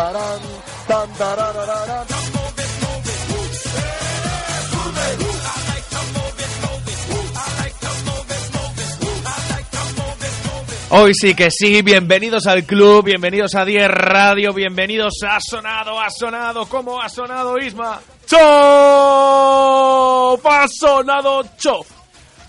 Tarán, tan, tararararán. Hoy sí que sí, bienvenidos al club, bienvenidos a 10 Radio, bienvenidos a Sonado, ha sonado, ¿cómo ha sonado Isma? ¡Chof! ¡Ha sonado Chof!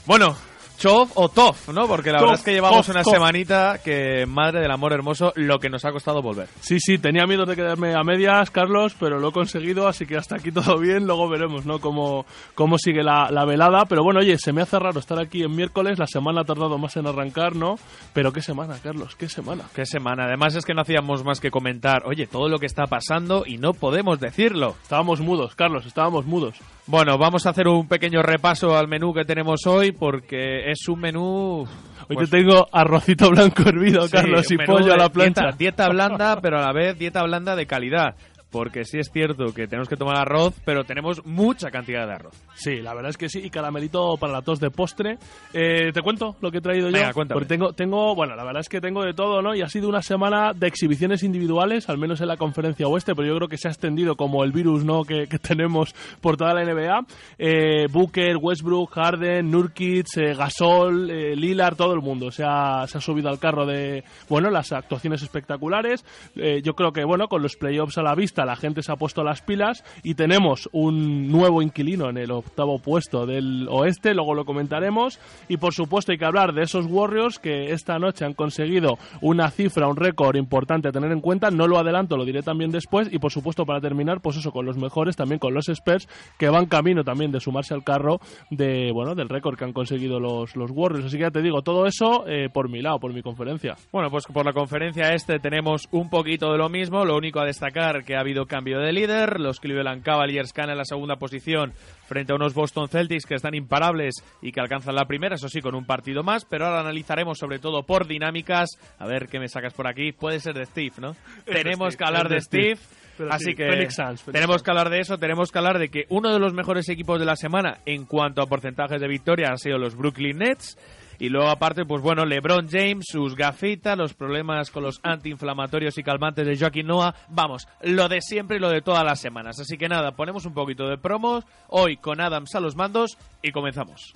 Bueno, Chof o Tof, ¿no? Porque la Tof, verdad es que llevamos Tof, una Tof. semanita que, madre del amor hermoso, lo que nos ha costado volver. Sí, sí, tenía miedo de quedarme a medias, Carlos, pero lo he conseguido, así que hasta aquí todo bien. Luego veremos, ¿no? Cómo, cómo sigue la, la velada. Pero bueno, oye, se me hace raro estar aquí en miércoles. La semana ha tardado más en arrancar, ¿no? Pero qué semana, Carlos, qué semana. Qué semana. Además es que no hacíamos más que comentar, oye, todo lo que está pasando y no podemos decirlo. Estábamos mudos, Carlos, estábamos mudos. Bueno, vamos a hacer un pequeño repaso al menú que tenemos hoy porque es un menú... Hoy pues, te tengo arrocito blanco hervido, sí, Carlos, y pollo a la plancha. Dieta, dieta blanda, pero a la vez dieta blanda de calidad. Porque sí es cierto que tenemos que tomar arroz, pero tenemos mucha cantidad de arroz. Sí, la verdad es que sí. Y caramelito para la tos de postre. Eh, ¿Te cuento lo que he traído Venga, yo? cuéntame. Porque tengo, tengo, bueno, la verdad es que tengo de todo, ¿no? Y ha sido una semana de exhibiciones individuales, al menos en la conferencia oeste, pero yo creo que se ha extendido como el virus, ¿no? Que, que tenemos por toda la NBA. Eh, Booker, Westbrook, Harden, Nurkic, eh, Gasol, eh, Lillard, todo el mundo se ha, se ha subido al carro de, bueno, las actuaciones espectaculares. Eh, yo creo que, bueno, con los playoffs a la vista, la gente se ha puesto las pilas y tenemos un nuevo inquilino en el octavo puesto del oeste, luego lo comentaremos. Y por supuesto hay que hablar de esos Warriors que esta noche han conseguido una cifra, un récord importante a tener en cuenta. No lo adelanto, lo diré también después. Y por supuesto para terminar, pues eso, con los mejores, también con los Spurs, que van camino también de sumarse al carro de, bueno, del récord que han conseguido los, los Warriors. Así que ya te digo, todo eso eh, por mi lado, por mi conferencia. Bueno, pues por la conferencia este tenemos un poquito de lo mismo. Lo único a destacar que ha habido cambio de líder. Los Cleveland Cavaliers caen en la segunda posición frente a unos Boston Celtics que están imparables y que alcanzan la primera, eso sí, con un partido más. Pero ahora analizaremos sobre todo por dinámicas. A ver qué me sacas por aquí. Puede ser de Steve, ¿no? tenemos Steve, que hablar es de Steve. Steve. Pero Así sí, que Phoenix Suns, Phoenix tenemos Suns. que hablar de eso, tenemos que hablar de que uno de los mejores equipos de la semana en cuanto a porcentajes de victoria han sido los Brooklyn Nets. Y luego aparte, pues bueno, LeBron James, sus gafitas, los problemas con los antiinflamatorios y calmantes de Joaquín Noah. Vamos, lo de siempre y lo de todas las semanas. Así que nada, ponemos un poquito de promos hoy con Adams a los mandos y comenzamos.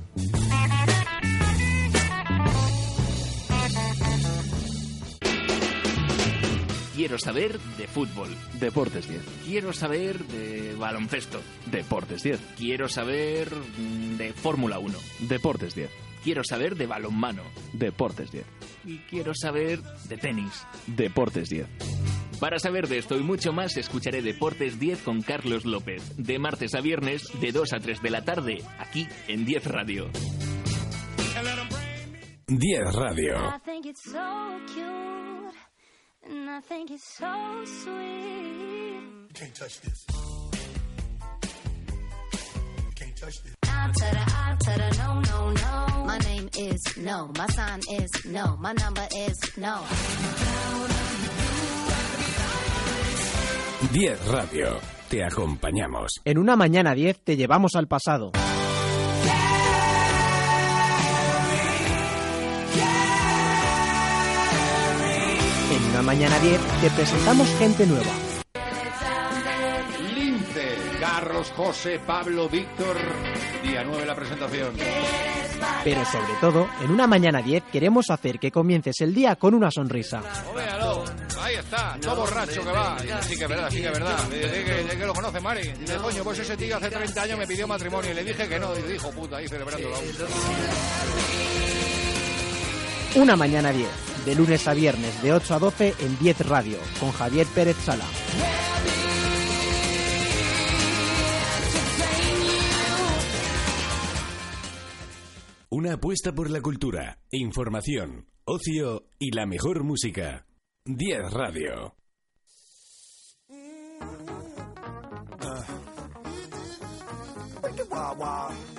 Quiero saber de fútbol. Deportes 10. Quiero saber de baloncesto. Deportes 10. Quiero saber mm, de Fórmula 1. Deportes 10. Quiero saber de balonmano. Deportes 10. Y quiero saber de tenis. Deportes 10. Para saber de esto y mucho más, escucharé Deportes 10 con Carlos López. De martes a viernes, de 2 a 3 de la tarde, aquí en 10 Radio. 10 Radio. And I think it's so sweet. Can't touch this. Can't touch this. I to the I to the no, no, no. My name is no. My sign is no. My number is no. 10 Radio. Te acompañamos. En una mañana 10 te llevamos al pasado. Mañana 10 te presentamos gente nueva. Lince, Carlos, José, Pablo, Víctor. Día 9 la presentación. Pero sobre todo, en una mañana 10 queremos hacer que comiences el día con una sonrisa. Véalo, ahí está, todo borracho que va. Sí que es verdad, sí que es verdad. De que, que lo conoce Mari. Dice, coño, pues ese tío hace 30 años me pidió matrimonio y le dije que no. Y dijo, puta, ahí celebrándolo. Una mañana 10, de lunes a viernes de 8 a 12 en 10 Radio, con Javier Pérez Sala. Una apuesta por la cultura, información, ocio y la mejor música. 10 Radio. Wicked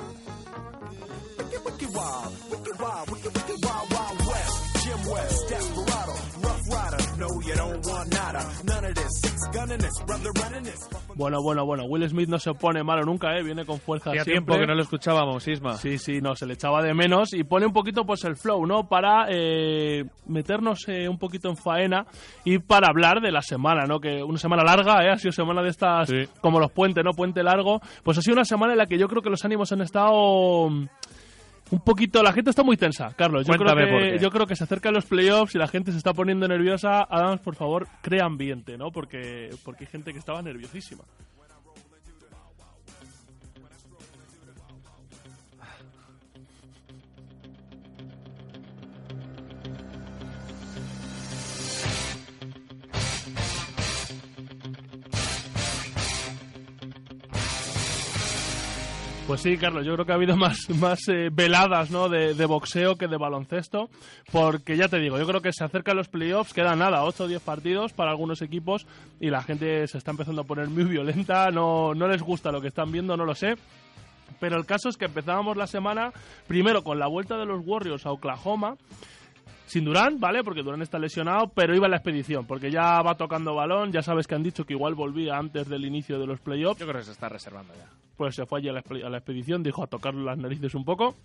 Bueno, bueno, bueno. Will Smith no se pone malo nunca, ¿eh? Viene con fuerza Hacía siempre. tiempo que no lo escuchábamos, Isma. Sí, sí, no, se le echaba de menos y pone un poquito pues el flow, ¿no? Para eh, meternos eh, un poquito en faena y para hablar de la semana, ¿no? Que una semana larga, ¿eh? Ha sido semana de estas Sí. como los puentes, ¿no? Puente largo. Pues ha sido una semana en la que yo creo que los ánimos han estado un poquito... La gente está muy tensa, Carlos. Yo, creo Cuéntame que, yo creo que se acercan los playoffs y la gente se está poniendo nerviosa. Adams, por favor, crea ambiente, ¿no? Porque, porque hay gente que estaba nerviosísima. Pues sí, Carlos, yo creo que ha habido más, más eh, veladas ¿no? de, de boxeo que de baloncesto, porque ya te digo, yo creo que se acercan los playoffs, queda nada, 8 o 10 partidos para algunos equipos y la gente se está empezando a poner muy violenta, no, no les gusta lo que están viendo, no lo sé. Pero el caso es que empezábamos la semana primero con la vuelta de los Warriors a Oklahoma, sin Durán, ¿vale? Porque Durán está lesionado, pero iba en la expedición, porque ya va tocando balón, ya sabes que han dicho que igual volvía antes del inicio de los playoffs Yo creo que se está reservando ya. Pues se fue allí a la, expe- a la expedición, dijo a tocar las narices un poco.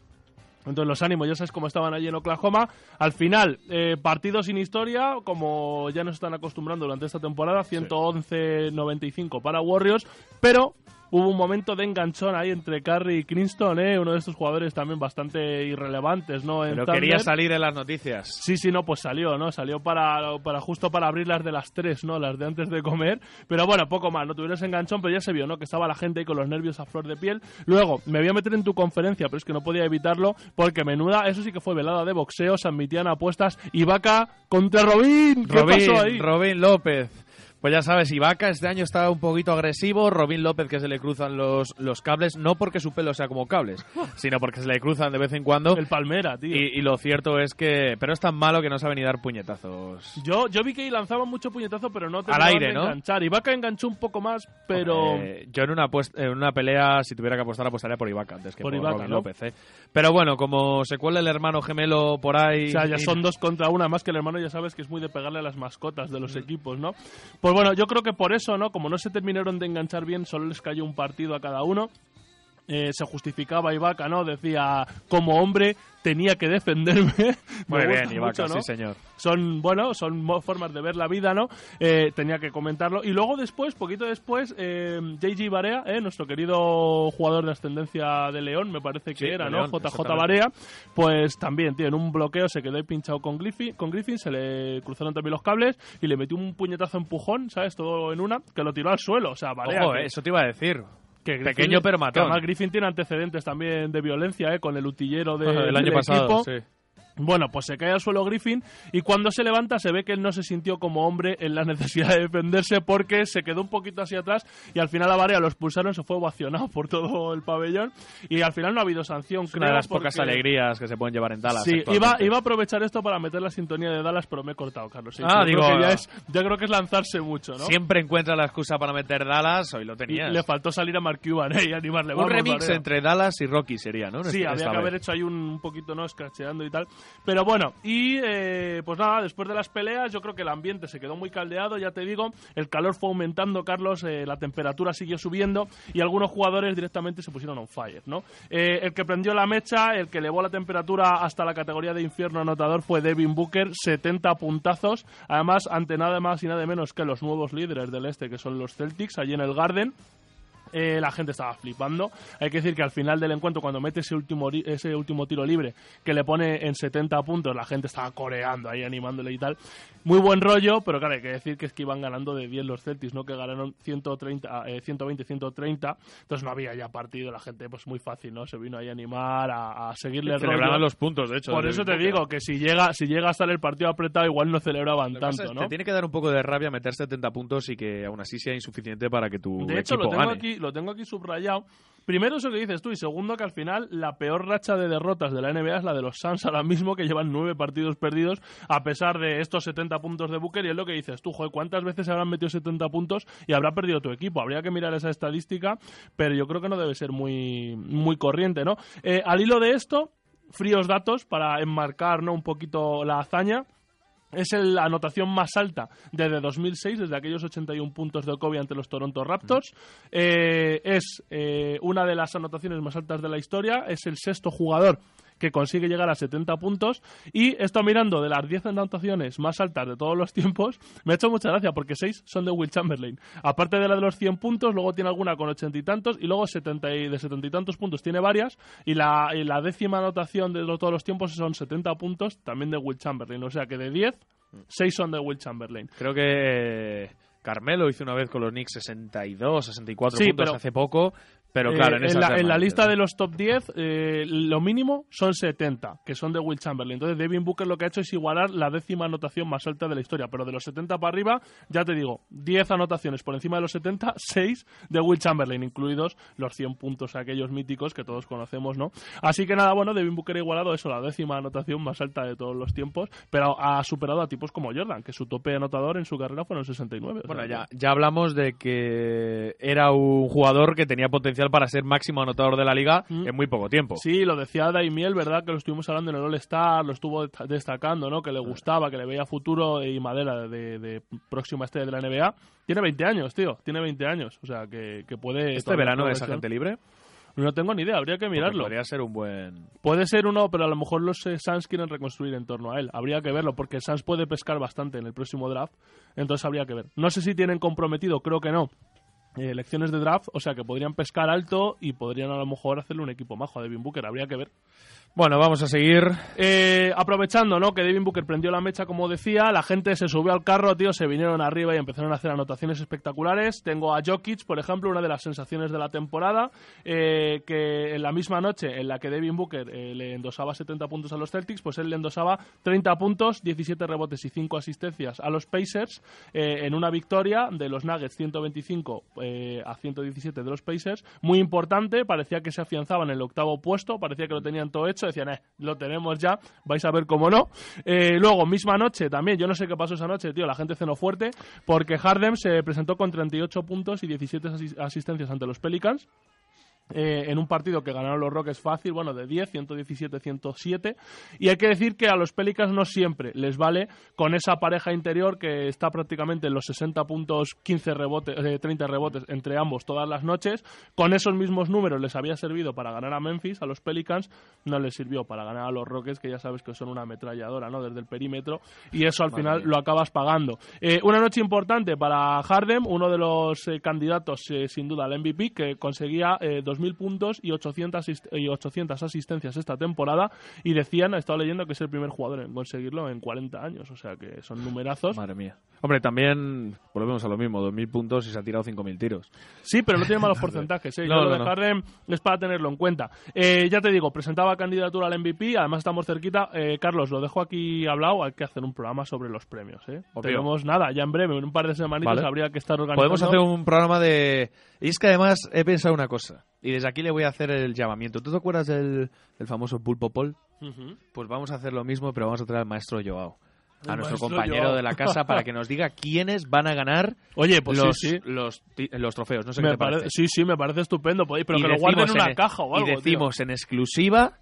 Entonces los ánimos, ya sabes cómo estaban allí en Oklahoma. Al final, eh, partido sin historia, como ya nos están acostumbrando durante esta temporada, 111-95 para Warriors, pero hubo un momento de enganchón ahí entre Curry y Kingston, ¿eh? uno de estos jugadores también bastante irrelevantes, ¿no? En Pero Thunder. quería salir en las noticias. Sí, sí, no, pues salió, ¿no? Salió para, para justo para abrir las de las tres, ¿no? Las de antes de comer. Pero bueno, poco más, no tuvieron ese enganchón, pero ya se vio, ¿no? Que estaba la gente ahí con los nervios a flor de piel. Luego, me voy a meter en tu conferencia, pero es que no podía evitarlo, porque menuda, eso sí que fue velada de boxeo, se admitían apuestas. Ibaka contra Robin. ¿Qué Robin, pasó ahí? Robin López. Pues ya sabes, Ibaka este año está un poquito agresivo. Robin López que se le cruzan los, los cables, no porque su pelo sea como cables, sino porque se le cruzan de vez en cuando. El Palmera, tío. Y, y lo cierto es que. Pero es tan malo que no sabe ni dar puñetazos. Yo, yo vi que lanzaban mucho puñetazo, pero no Al terminaban aire, de ¿no? enganchar. Ibaka enganchó un poco más, pero... Eh, yo en una, en una pelea, si tuviera que apostar, apostaría por Ibaka antes que Por por, Ibaka, Robin ¿no? López. ¿eh? Pero bueno, como se cuela el hermano gemelo por ahí. O sea, ya y- son dos contra una, más que el hermano ya sabes que es muy de pegarle a las mascotas de los Mm. equipos, ¿no? Pues bueno, yo creo que por eso, ¿no? Como no se terminaron de enganchar bien, solo les cayó un partido a cada uno. Eh, se justificaba Ibaka, ¿no? Decía, como hombre, tenía que defenderme. Me Muy bien, Ibaka, mucho, ¿no? sí, señor. Son, bueno, son formas de ver la vida, ¿no? Eh, tenía que comentarlo. Y luego después, poquito después, eh, JG Barea, ¿eh? nuestro querido jugador de ascendencia de León, me parece que Sí, era, ¿no? León, JJ. Barea, pues también, tío, en un bloqueo se quedó ahí pinchado con Griffin, con Griffin, se le cruzaron también los cables y le metió un puñetazo empujón, ¿sabes? Todo en una, que lo tiró al suelo, o sea, Barea. Ojo, que- eh, eso te iba a decir. Que Griffin- Pequeño pero matón. además Griffin tiene antecedentes también de violencia, ¿eh? Con el utillero de, el año del pasado, equipo. sí. Bueno, pues se cae al suelo Griffin y cuando se levanta se ve que él no se sintió como hombre en la necesidad de defenderse porque se quedó un poquito así atrás y al final a Varea lo expulsaron, se fue ovacionado por todo el pabellón y al final no ha habido sanción. Es una de las pocas porque- alegrías que se pueden llevar en Dallas. Sí, iba, iba a aprovechar esto para meter la sintonía de Dallas, pero me he cortado, Carlos. Sí, Ah, yo digo, creo que ya es, yo creo que es lanzarse mucho, ¿no? Siempre encuentra la excusa para meter Dallas, hoy lo Y tenías. le faltó salir a Mark Cuban ¿eh? y animarle. un Vamos, remix Varea. entre Dallas y Rocky sería, ¿no? Sí, Esta había que vez. haber hecho ahí un, un poquito, ¿no? Escracheando y tal. Pero bueno, y eh, pues nada, después de las peleas, yo creo que el ambiente se quedó muy caldeado, ya te digo. El calor fue aumentando, Carlos, eh, la temperatura siguió subiendo y algunos jugadores directamente se pusieron on fire, ¿no? Eh, el que prendió la mecha, el que elevó la temperatura hasta la categoría de infierno anotador fue Devin Booker, 70 puntazos. Además, ante nada más y nada menos que los nuevos líderes del este, que son los Celtics, allí en el Garden. Eh, la gente estaba flipando. Hay que decir que al final del encuentro, cuando mete ese último, ese último tiro libre que le pone en 70 puntos, la gente estaba coreando ahí, animándole y tal. Muy buen rollo, pero claro, hay que decir que es que iban ganando de 10 los Celtics, ¿no? Que ganaron 130, eh, 120, 130. Entonces no había ya partido. La gente, pues muy fácil, ¿no? Se vino ahí a animar, a, a seguirle el Celebraban rollo. los puntos, de hecho. Por eso te digo que si llega, si llega a estar el partido apretado, igual no celebraban Lo tanto, es- ¿no? Te tiene que dar un poco de rabia meter 70 puntos y que aún así sea insuficiente para que tu De hecho, equipo lo tengo, gane. aquí, lo tengo aquí subrayado. Primero eso que dices tú y segundo que al final la peor racha de derrotas de la NBA es la de los Suns ahora mismo que llevan nueve partidos perdidos a pesar de estos 70 puntos de Booker y es lo que dices tú, joder, ¿cuántas veces habrán metido 70 puntos y habrá perdido tu equipo? Habría que mirar esa estadística, pero yo creo que no debe ser muy, muy corriente, ¿no? Eh, al hilo de esto, fríos datos para enmarcar ¿no? un poquito la hazaña. Es la anotación más alta desde 2006, desde aquellos 81 puntos de Kobe ante los Toronto Raptors. Eh, es eh, una de las anotaciones más altas de la historia. Es el sexto jugador que consigue llegar a 70 puntos. Y esto mirando de las 10 anotaciones más altas de todos los tiempos, me ha hecho mucha gracia porque 6 son de Will Chamberlain. Aparte de la de los 100 puntos, luego tiene alguna con 80 y tantos y luego 70 y, de 70 y tantos puntos tiene varias. Y la, y la décima anotación de todos los tiempos son 70 puntos también de Will Chamberlain. O sea que de 10, 6 son de Will Chamberlain. Creo que Carmelo hizo una vez con los Knicks 62, 64 Sí, puntos pero- hace poco, pero Eh, claro, en, en, esas la, en la lista de los top 10, eh, lo mínimo son 70, que son de Will Chamberlain. Entonces, Devin Booker lo que ha hecho es igualar la décima anotación más alta de la historia. Pero de los 70 para arriba, ya te digo, 10 anotaciones por encima de los 70, 6 de Will Chamberlain, incluidos los 100 puntos aquellos míticos que todos conocemos, ¿no? Así que nada, bueno, Devin Booker ha igualado eso, la décima anotación más alta de todos los tiempos, pero ha superado a tipos como Jordan, que su tope anotador en su carrera fueron 69. o Bueno, sea ya, ya hablamos de que era un jugador que tenía potencial para ser máximo anotador de la liga en muy poco tiempo. Mm. Sí, lo decía Daimiel, ¿verdad? Que lo estuvimos hablando en el All-Star, lo estuvo desta- destacando, ¿no? Que le gustaba, que le veía futuro y madera de, de próxima estrella de la NBA. Tiene 20 años, tío, tiene 20 años. O sea, que, que puede... ¿Este verano es agente libre? No tengo ni idea, habría que Porque mirarlo. Podría ser un buen... Puede ser uno, pero a lo mejor los eh, Suns quieren reconstruir en torno a él. Habría que verlo, porque Suns puede pescar bastante en el próximo draft. Entonces habría que ver. No sé si tienen comprometido, creo que no. Eh, elecciones de draft, o sea que podrían pescar alto y podrían a lo mejor hacerle un equipo majo a Devin Booker, habría que ver. Bueno, vamos a seguir. Eh, aprovechando, ¿no? Que Devin Booker prendió la mecha, como decía, la gente se subió al carro, tío, se vinieron arriba y empezaron a hacer anotaciones espectaculares. Tengo a Jokic, por ejemplo, una de las sensaciones de la temporada, eh, que en la misma noche en la que Devin Booker eh, le endosaba 70 puntos a los Celtics, pues él le endosaba 30 puntos, 17 rebotes y 5 asistencias a los Pacers eh, en una victoria de los Nuggets 125 eh, a 117 de los Pacers. Muy importante, parecía que se afianzaban en el octavo puesto, parecía que lo tenían todo hecho, decían, eh, lo tenemos ya, vais a ver cómo no. Eh, luego, misma noche también, yo no sé qué pasó esa noche, tío, la gente cenó fuerte, porque Harden se presentó con 38 puntos y 17 asis- asistencias ante los Pelicans. Eh, en un partido que ganaron los Rockets fácil, bueno, de 10, 117, 107. Y hay que decir que a los Pelicans no siempre les vale con esa pareja interior que está prácticamente en los 60 puntos, 15 rebotes, eh, 30 rebotes entre ambos todas las noches. Con esos mismos números les había servido para ganar a Memphis, a los Pelicans, no les sirvió para ganar a los Rockets, que ya sabes que son una ametralladora, ¿no? Desde el perímetro. Y eso al Madre final mía. lo acabas pagando. Eh, una noche importante para Harden, uno de los eh, candidatos sin duda al MVP, que conseguía eh, 2.000 puntos y 800, asist- y 800 asistencias esta temporada. Y decían, he estado leyendo que es el primer jugador en conseguirlo en 40 años, o sea que son numerazos. Madre mía. Hombre, también volvemos a lo mismo, 2.000 puntos y se ha tirado 5.000 tiros. Sí, pero no tiene malos porcentajes. ¿eh? Ya No, lo no, de no. Harden es para tenerlo en cuenta. Eh, ya te digo, presentaba candidatura al MVP, además estamos cerquita. Eh, Carlos, lo dejo aquí hablado, hay que hacer un programa sobre los premios. ¿eh? Tenemos nada, ya en breve, en un par de semanitas Vale. habría que estar organizando. Podemos hacer un programa de... Y es que además he pensado una cosa, y desde aquí le voy a hacer el llamamiento. ¿Tú te acuerdas del, del famoso Pulpo Pol? Pues vamos a hacer lo mismo, pero vamos a traer al maestro Joao. A El nuestro compañero Joao. de la casa para que nos diga quiénes van a ganar Oye, pues los, sí, sí. Los, ti- los trofeos. No sé Me qué te pare- parece. Sí, sí, me parece estupendo. podéis- Pero Y que lo guarden en una e- caja o algo. Y tío. decimos en exclusiva,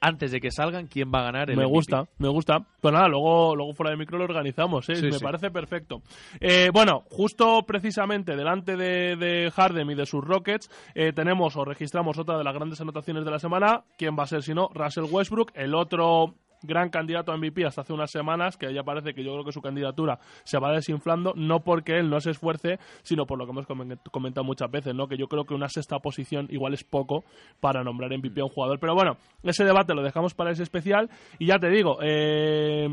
antes de que salgan, quién va a ganar el Me MVP. gusta, me gusta. Pues nada, luego, luego fuera de micro lo organizamos, ¿eh? Sí, me sí. parece perfecto. Eh, bueno, justo precisamente delante de, de Harden y de sus Rockets, eh, tenemos o registramos otra de las grandes anotaciones de la semana. ¿Quién va a ser si no? Russell Westbrook, el otro gran candidato a MVP hasta hace unas semanas, que ya parece que yo creo que su candidatura se va desinflando, no porque él no se esfuerce, sino por lo que hemos comen- comentado muchas veces, ¿no? Que yo creo que una sexta posición igual es poco para nombrar MVP a un jugador. Pero bueno, ese debate lo dejamos para ese especial. Y ya te digo, eh,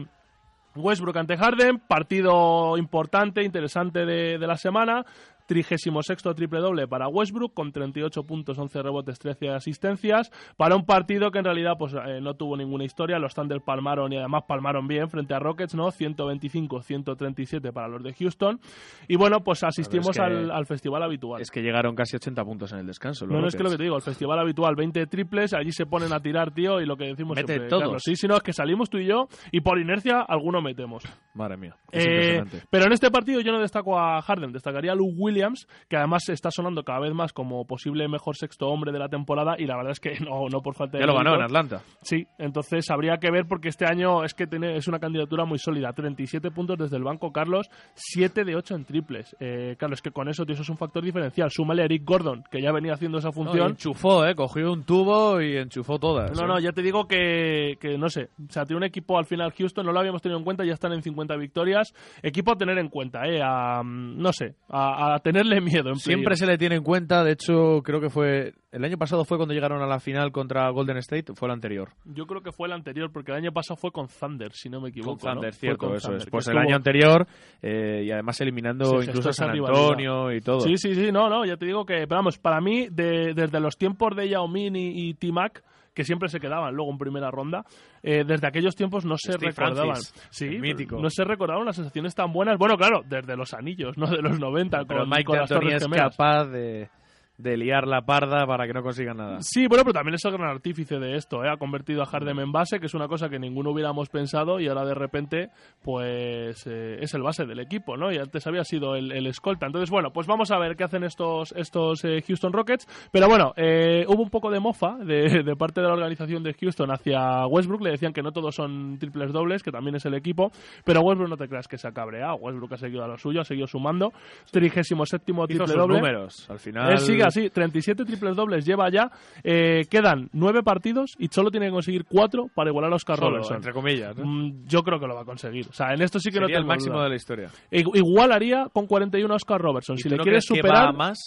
Westbrook ante Harden, partido importante, interesante de la semana. 36 triple doble para Westbrook con 38 puntos, 11 rebotes, 13 asistencias. Para un partido que en realidad pues, eh, no tuvo ninguna historia. Los Thunder palmaron y además palmaron bien frente a Rockets, ¿no? 125-137 para los de Houston. Y bueno, pues asistimos que- al, al festival habitual. Es que llegaron casi 80 puntos en el descanso. No, no es que lo que te digo, el festival habitual, 20 triples, allí se ponen a tirar, tío, y lo que decimos Mete siempre, todos. Carlos, sí, sí, no, es que salimos tú y yo, y por inercia alguno metemos. Madre mía. Es Eh, impresionante. pero en este partido yo no destaco a Harden, destacaría a Luke Williams, que además está sonando cada vez más como posible mejor sexto hombre de la temporada, y la verdad es que no, no por falta de Ya lo ganó en. Atlanta. Sí, entonces habría que ver porque este año es que tiene, es una candidatura muy sólida. 37 puntos desde el banco, Carlos, 7 de 8 en triples. Eh, Carlos, que con eso, tío, eso es un factor diferencial. Súmale a Eric Gordon, que ya venía haciendo esa No, función. enchufó, ¿eh? Cogió un tubo y enchufó todas. No, ¿eh? no, ya te digo que, que no sé. O sea, tiene un equipo al final Houston, no lo habíamos tenido en cuenta, ya están en 50 victorias. Equipo a tener en cuenta, ¿eh? A, mm, no sé, a, a tenerle miedo. En Siempre se le tiene en cuenta, de hecho, creo que fue. El año pasado fue cuando llegaron a la final contra Golden State, fue el anterior. Yo creo que fue el anterior, porque el año pasado fue con Thunder, si no me equivoco. Con Thunder, cierto, con eso Thunder, es. Pues el estuvo- año anterior, eh, y además eliminando Sí, incluso a San. Antonio y todo. Sí, sí, sí, no, no, ya te digo que, pero vamos, para mí, de- desde los tiempos de Yao Ming y, y T-Mac, que siempre se quedaban luego en primera ronda, eh, desde aquellos tiempos no se Steve recordaban. Francis, sí, mítico. no se recordaban las sensaciones tan buenas. Bueno, claro, desde los anillos, ¿no? De los 90, Pero con, Mike con las Torres es capaz de, de liar la parda para que no consigan nada. Sí, bueno, pero también es el gran artífice de esto, ¿eh? Ha convertido a Harden en base, que es una cosa que ninguno hubiéramos pensado y ahora de repente, pues eh, es el base del equipo, ¿no? Y antes había sido el, el escolta. Entonces, bueno, pues vamos a ver qué hacen estos, estos eh, Houston Rockets. Pero bueno, eh, hubo un poco de mofa de, de parte de la organización de Houston hacia Westbrook. Le decían que no todos son triples dobles, que también es el equipo. Pero Westbrook no te creas que se ha cabreado. Westbrook ha seguido a lo suyo, ha seguido sumando. 37 Hizo triple sus doble. números. Al final. Él sigue así, 37 triples dobles lleva ya. Eh, quedan 9 partidos y solo tiene que conseguir 4 para igualar a Oscar Solo, Robertson. entre comillas. ¿no? Mm, Yo creo que lo va a conseguir. O sea, en esto sí que no Sería el tengo máximo duda. de la historia. Igu- Igualaría con 41 a Oscar Robertson. ¿Y Si tú le no quieres crees que superar, va más?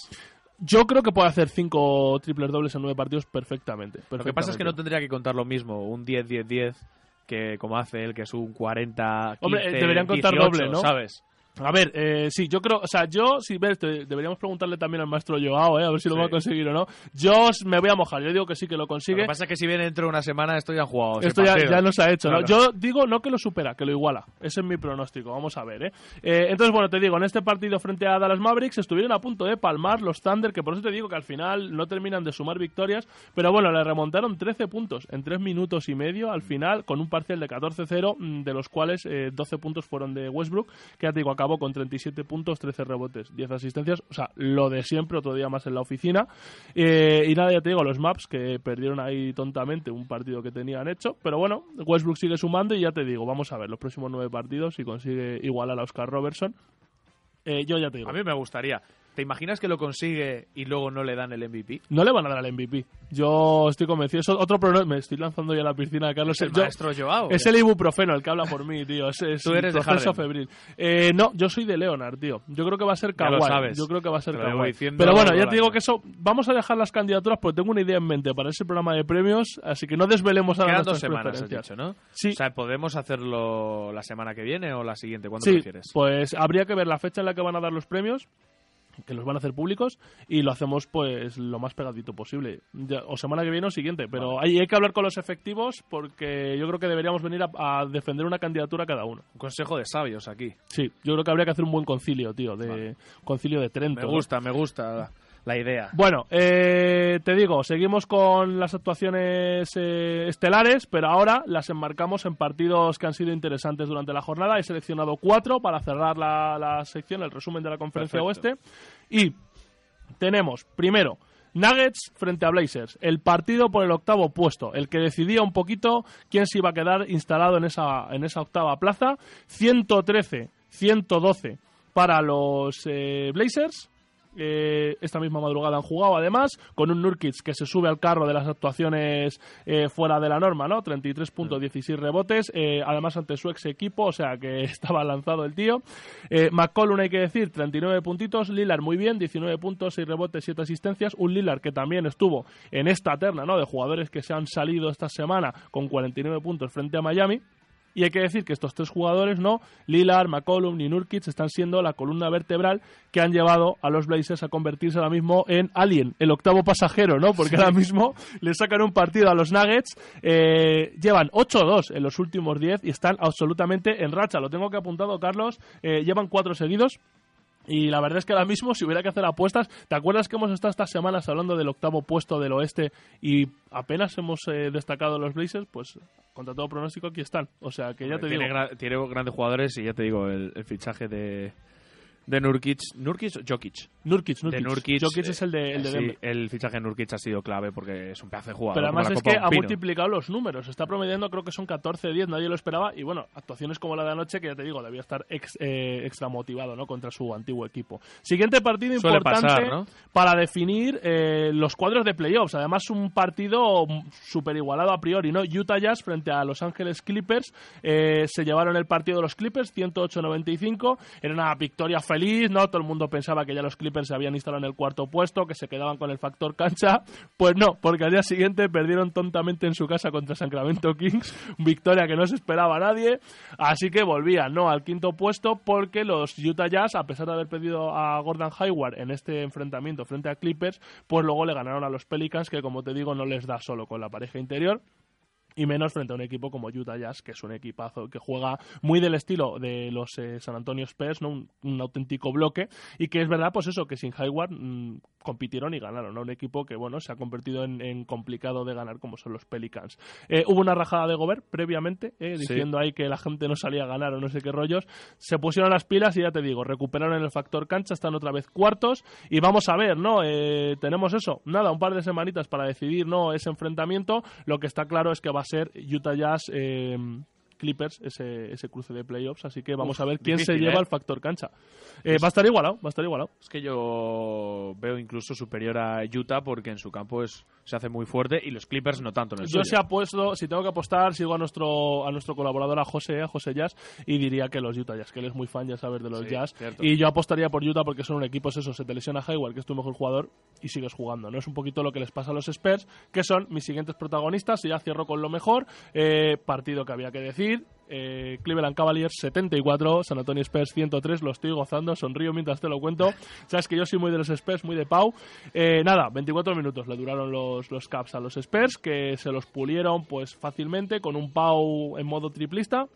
yo creo que puede hacer 5 triples dobles en 9 partidos perfectamente. Lo que pasa es que no perfectamente. tendría que contar lo mismo, un 10-10-10, que como hace él, que es un 40 Hombre, eh, 15, deberían contar 18, doble, ¿no? ¿sabes? A ver, eh, sí, yo creo, o sea, yo, si ves, deberíamos preguntarle también al maestro Joao, eh, a ver si lo Sí. va a conseguir o no. Yo me voy a mojar, yo digo que sí que lo Lo consigue. que pasa es que si viene dentro de una semana, esto ya han jugado. Esto ya, ya nos ha hecho, ¿no? Yo digo no que lo supera, que lo iguala. Ese es mi pronóstico. Vamos a ver, ¿eh? Eh, entonces, bueno, te digo, en este partido frente a Dallas Mavericks estuvieron a punto de palmar los Thunder, que por eso te digo que al final no terminan de sumar victorias, pero bueno, le remontaron 13 puntos en 3 minutos y medio al final, con un parcial de 14-0, mm, de los cuales eh, 12 puntos fueron de Westbrook, que ya te digo, acabó con 37 puntos, 13 rebotes, 10 asistencias, o sea, lo de siempre, otro día más en la oficina. Eh, y nada, ya te digo, los Maps que perdieron ahí tontamente un partido que tenían hecho, pero bueno, Westbrook sigue sumando y ya te digo, vamos a ver los próximos nueve partidos si consigue igualar a Oscar Robertson. Eh, yo ya te digo. A mí me gustaría. ¿Te imaginas que lo consigue y luego no le dan el MVP? No le van a dar al MVP. Yo estoy convencido. Es otro problema. Me estoy lanzando ya a la piscina, Carlos. Es el Yo- maestro Joao. Es el ibuprofeno el que habla por mí, tío. Es, es Tú eres de Harden. febril. Eh, no, yo soy de Leonard, tío. Yo creo que va a ser Kawhi. Yo creo que va a ser Kawhi. Pero bueno, ya el te digo que eso. Vamos a dejar las candidaturas porque tengo una idea en mente para ese programa de premios. Así que no desvelemos ahora Quedan dos nuestras semanas, has dicho, ¿no? Sí. O sea, ¿podemos hacerlo la semana que viene o la siguiente? ¿Cuándo Sí, prefieres? pues habría que ver la fecha en la que van a dar los premios que los van a hacer públicos y lo hacemos pues lo más pegadito posible. Ya- o semana que viene o siguiente pero hay, hay que hablar con los efectivos porque yo creo que deberíamos venir a, a defender una candidatura cada uno. Un consejo de sabios aquí. sí yo creo que habría que hacer un buen concilio tío de concilio de Trento Me ¿no? gusta, me gusta la idea. Bueno, eh, te digo, seguimos con las actuaciones eh, estelares, pero ahora las enmarcamos en partidos que han sido interesantes durante la jornada. He seleccionado cuatro para cerrar la, la sección, el resumen de la conferencia Perfecto. oeste. Y tenemos, primero, Nuggets frente a Blazers, el partido por el octavo puesto, el que decidía un poquito quién se iba a quedar instalado en esa, en esa octava plaza. 113-112 para los eh, Blazers eh, esta misma madrugada han jugado además, con un Nurkic que se sube al carro de las actuaciones eh, fuera de la norma, ¿no? 33 puntos, 16 rebotes, eh, además ante su ex equipo, o sea que estaba lanzado el tío. Eh, McCollum hay que decir, 39 puntitos, Lillard muy bien, 19 puntos, 6 rebotes, 7 asistencias, un Lillard que también estuvo en esta terna, ¿no? De jugadores que se han salido esta semana con 49 puntos frente a Miami. Y hay que decir que estos tres jugadores, no, Lillard, McCollum ni Nurkic, están siendo la columna vertebral que han llevado a los Blazers a convertirse ahora mismo en Alien, el octavo pasajero, ¿no? Porque ahora mismo le sacan un partido a los Nuggets, eh, llevan 8-2 en los últimos 10 y están absolutamente en racha. Lo tengo que apuntado, Carlos, eh, llevan cuatro seguidos. Y la verdad es que ahora mismo, si hubiera que hacer apuestas, ¿te acuerdas que hemos estado estas semanas hablando del octavo puesto del oeste y apenas hemos eh, destacado los Blazers? Pues contra todo pronóstico aquí están. O sea que ya te tiene, digo. tiene grandes jugadores y ya te digo, el, el fichaje de, de Nurkic. ¿Nurkic o Jokic? Nurkic, De Nurkic. Nurkic. Jokic es el de, el de sí, Denver. el fichaje de Nurkic ha sido clave porque es un pedazo de jugador. Pero además es que ha multiplicado los números. Está promediando, creo que son 14-10, nadie lo esperaba. Y bueno, actuaciones como la de anoche, que ya te digo, debía estar ex- eh, extra motivado ¿no? contra su antiguo equipo. Siguiente partido Suele importante pasar, ¿no? para definir eh, los cuadros de playoffs. Además, un partido súper igualado a priori. ¿no? Utah Jazz frente a Los Ángeles Clippers. Eh, se llevaron el partido de los Clippers, 108-95. Era una victoria feliz, ¿no? Todo el mundo pensaba que ya los Clippers se habían instalado en el cuarto puesto, que se quedaban con el factor cancha. Pues no, porque al día siguiente perdieron tontamente en su casa contra Sacramento Kings. Victoria que no se esperaba a nadie. Así que volvían, ¿no? Al quinto puesto porque los Utah Jazz, a pesar de haber perdido a Gordon Hayward en este enfrentamiento frente a Clippers, pues luego le ganaron a los Pelicans, que como te digo, no les da solo con la pareja interior y menos frente a un equipo como Utah Jazz, que es un equipazo que juega muy del estilo de los eh, San Antonio Spurs, ¿no? un, un auténtico bloque, y que es verdad, pues eso, que sin Hayward mm, compitieron y ganaron, ¿no? un equipo que bueno se ha convertido en, en complicado de ganar como son los Pelicans. Eh, hubo una rajada de Gobert previamente, eh, Sí. diciendo ahí que la gente no salía a ganar o no sé qué rollos, se pusieron las pilas y ya te digo, recuperaron el factor cancha, están otra vez cuartos, y vamos a ver, ¿no? Eh, tenemos eso, nada, un par de semanitas para decidir, ¿no? Ese enfrentamiento, lo que está claro es que va a ser Utah Jazz. eh, Clippers ese, ese cruce de playoffs, así que vamos Uf, a ver quién se lleva ¿eh? el factor cancha. Eh, va a estar igualado, va a estar igualado. Es que yo veo incluso superior a Utah porque en su campo es, se hace muy fuerte y los Clippers no tanto en el Yo se apuesto, si tengo que apostar, sigo a nuestro a nuestro colaborador, a José, a José Jazz, y diría que los Utah Jazz, que él es muy fan, ya sabes, de los Sí, Jazz. cierto. Y yo apostaría por Utah porque son un equipo, es eso, se te lesiona Hayward, que es tu mejor jugador, y sigues jugando. No es un poquito lo que les pasa a los Spurs, que son mis siguientes protagonistas, y ya cierro con lo mejor. Eh, partido que había que decir. Eh, Cleveland Cavaliers 74, San Antonio Spurs 103, lo estoy gozando, sonrío mientras te lo cuento. Sabes que yo soy muy de los Spurs, muy de Pau. Eh, nada, 24 minutos le duraron los, los Caps a los Spurs, que se los pulieron pues fácilmente con un Pau en modo triplista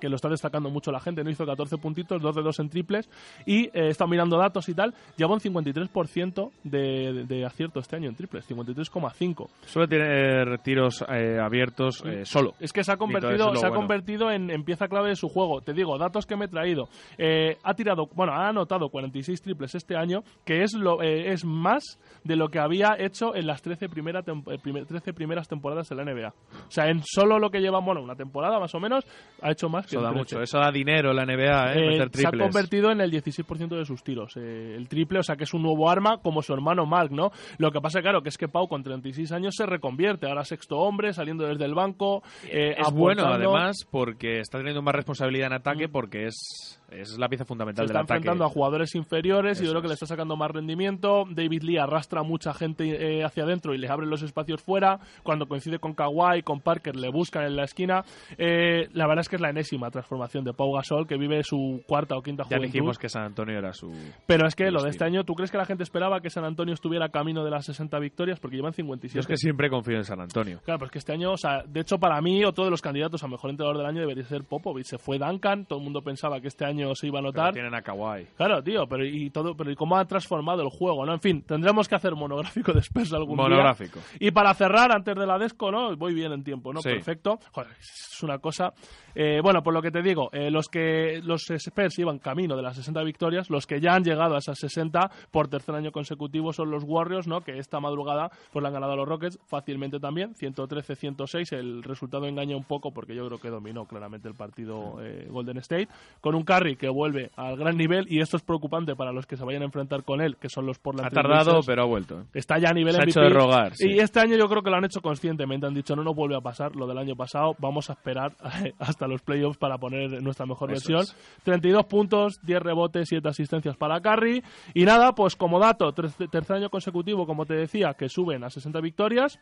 que lo está destacando mucho la gente, no hizo 14 puntitos, 2 de 2 en triples y eh, he estado mirando datos y tal, lleva un 53% de, de, de acierto este año en triples, 53,5. Suele tener tiros eh, abiertos eh, solo. Es que se ha convertido, se ha bueno. convertido en, en pieza clave de su juego. Te digo, datos que me he traído. Eh, ha tirado, bueno, ha anotado 46 triples este año, que es lo eh, es más de lo que había hecho en las 13, primera eh, primer- 13 primeras temporadas de la NBA. O sea, en solo lo que lleva, bueno, una temporada más o menos, ha hecho más que Eso da 13. mucho. Eso da dinero la NBA, ¿eh? Eh, meter se ha convertido en el 16% de sus tiros. eh, el triple, o sea que es un nuevo arma como su hermano Mark, ¿no? Lo que pasa, claro, que es que Pau con 36 años se reconvierte. Ahora sexto hombre, saliendo desde el banco. eh, es bueno, además, porque está teniendo más responsabilidad en ataque porque es, es la pieza se fundamental está del ataque. enfrentando a jugadores inferiores y yo Eso creo que le está sacando más rendimiento. David Lee arrastra a mucha gente eh, hacia adentro y le abre los espacios fuera. Cuando coincide con Kawhi, con Parker, le buscan en la esquina. Eh, la verdad es que es la enésima transformación de Pau Gasol, que vive su cuarta o quinta Ya juventud. dijimos que San Antonio era su... Pero es que lo de este año, ¿tú crees que la gente esperaba que San Antonio estuviera camino de las 60 victorias? Porque llevan 57. Yo es que siempre confío en San Antonio. Claro, pues que este año, o sea, de hecho para mí otro de los candidatos a mejor entrenador del año debería ser Popovich. Se fue Duncan, todo el mundo pensaba que este año se iba a Pero notar. tienen a Kawhi. Claro, tío, pero y todo, pero y cómo ha transformado el juego, ¿no? En fin, tendremos que hacer monográfico después algún día. Monográfico. Y para cerrar, antes de la Desco, ¿no? Voy bien en tiempo, ¿no? Sí. Perfecto. Joder, es una cosa. Eh, bueno, por lo que te digo, eh, los que los Spurs iban camino de las 60 victorias, los que ya han llegado a esas 60 por tercer año consecutivo son los Warriors, ¿no? Que esta madrugada pues le han ganado a los Rockets fácilmente también, 113-106. El resultado engaña un poco porque yo creo que dominó claramente el partido eh, Golden State. Con un Curry Curry, que vuelve al gran nivel, y esto es preocupante para los que se vayan a enfrentar con él, que son los Portland Ha tardado, pero ha vuelto. ¿eh? Está ya a nivel Se ha MVP. hecho de rogar, sí. Y este año yo creo que lo han hecho conscientemente. Han dicho, no nos vuelve a pasar lo del año pasado. Vamos a esperar hasta los playoffs para poner nuestra mejor Eso versión. es. 32 puntos, 10 rebotes, 7 asistencias para Curry. Y nada, pues como dato, ter- tercer año consecutivo, como te decía, que suben a 60 victorias.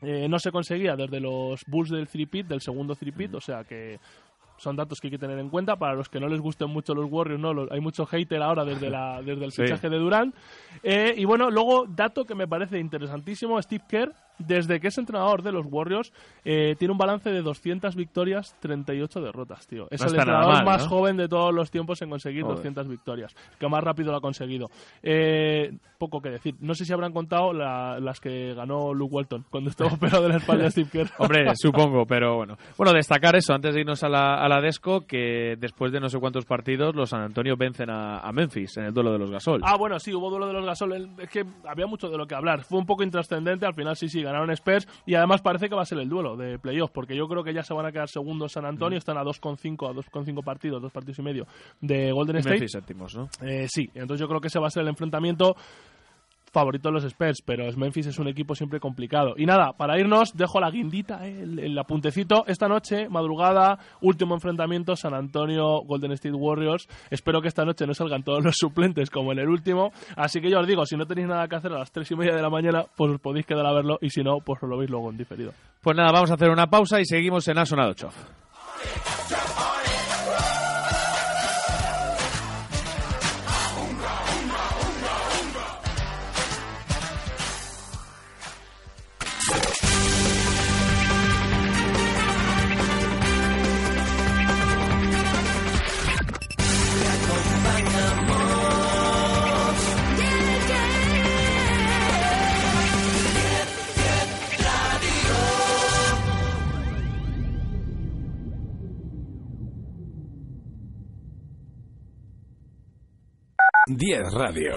Eh, no se conseguía desde los Bulls del 3-pit, del segundo 3-pit, o sea que son datos que hay que tener en cuenta para los que no les gusten mucho los Warriors no Los- hay mucho hater ahora desde la desde el Sí. fichaje de Durant Eh, y bueno luego dato que me parece interesantísimo Steve Kerr desde que es entrenador de los Warriors eh, tiene un balance de 200 victorias 38 derrotas tío es No el entrenador mal, más ¿no? joven de todos los tiempos en conseguir Joder. 200 victorias que más rápido lo ha conseguido Eh, poco que decir no sé si habrán contado la- las que ganó Luke Walton cuando estuvo operado de la espalda de Steve Kerr Hombre, supongo, pero bueno. Bueno, destacar eso, antes de irnos a la, a la Desco, que después de no sé cuántos partidos, los San Antonio vencen a, a Memphis en el duelo de los Gasol. Ah, bueno, sí, hubo duelo de los Gasol. Es que había mucho de lo que hablar. Fue un poco intrascendente. Al final, sí, sí, ganaron Spurs. Y además parece que va a ser el duelo de playoff, porque yo creo que ya se van a quedar segundos San Antonio. Mm. Están a 2,5 a 2,5 partidos, dos partidos y medio de Golden State. Memphis séptimos, ¿no? Eh, sí, entonces yo creo que ese va a ser el enfrentamiento favorito de los Spurs, pero es Memphis es un equipo siempre complicado. Y nada, para irnos, dejo la guindita, el, apuntecito. Esta noche, madrugada, último enfrentamiento, San Antonio Golden State Warriors. Espero que esta noche no salgan todos los suplentes como en el último. Así que yo os digo, si no tenéis nada que hacer a las tres y media de la mañana, pues os podéis quedar a verlo y si no, pues lo veis luego en diferido. Pues nada, vamos a hacer una pausa y seguimos en Asona 8. 10 Radio.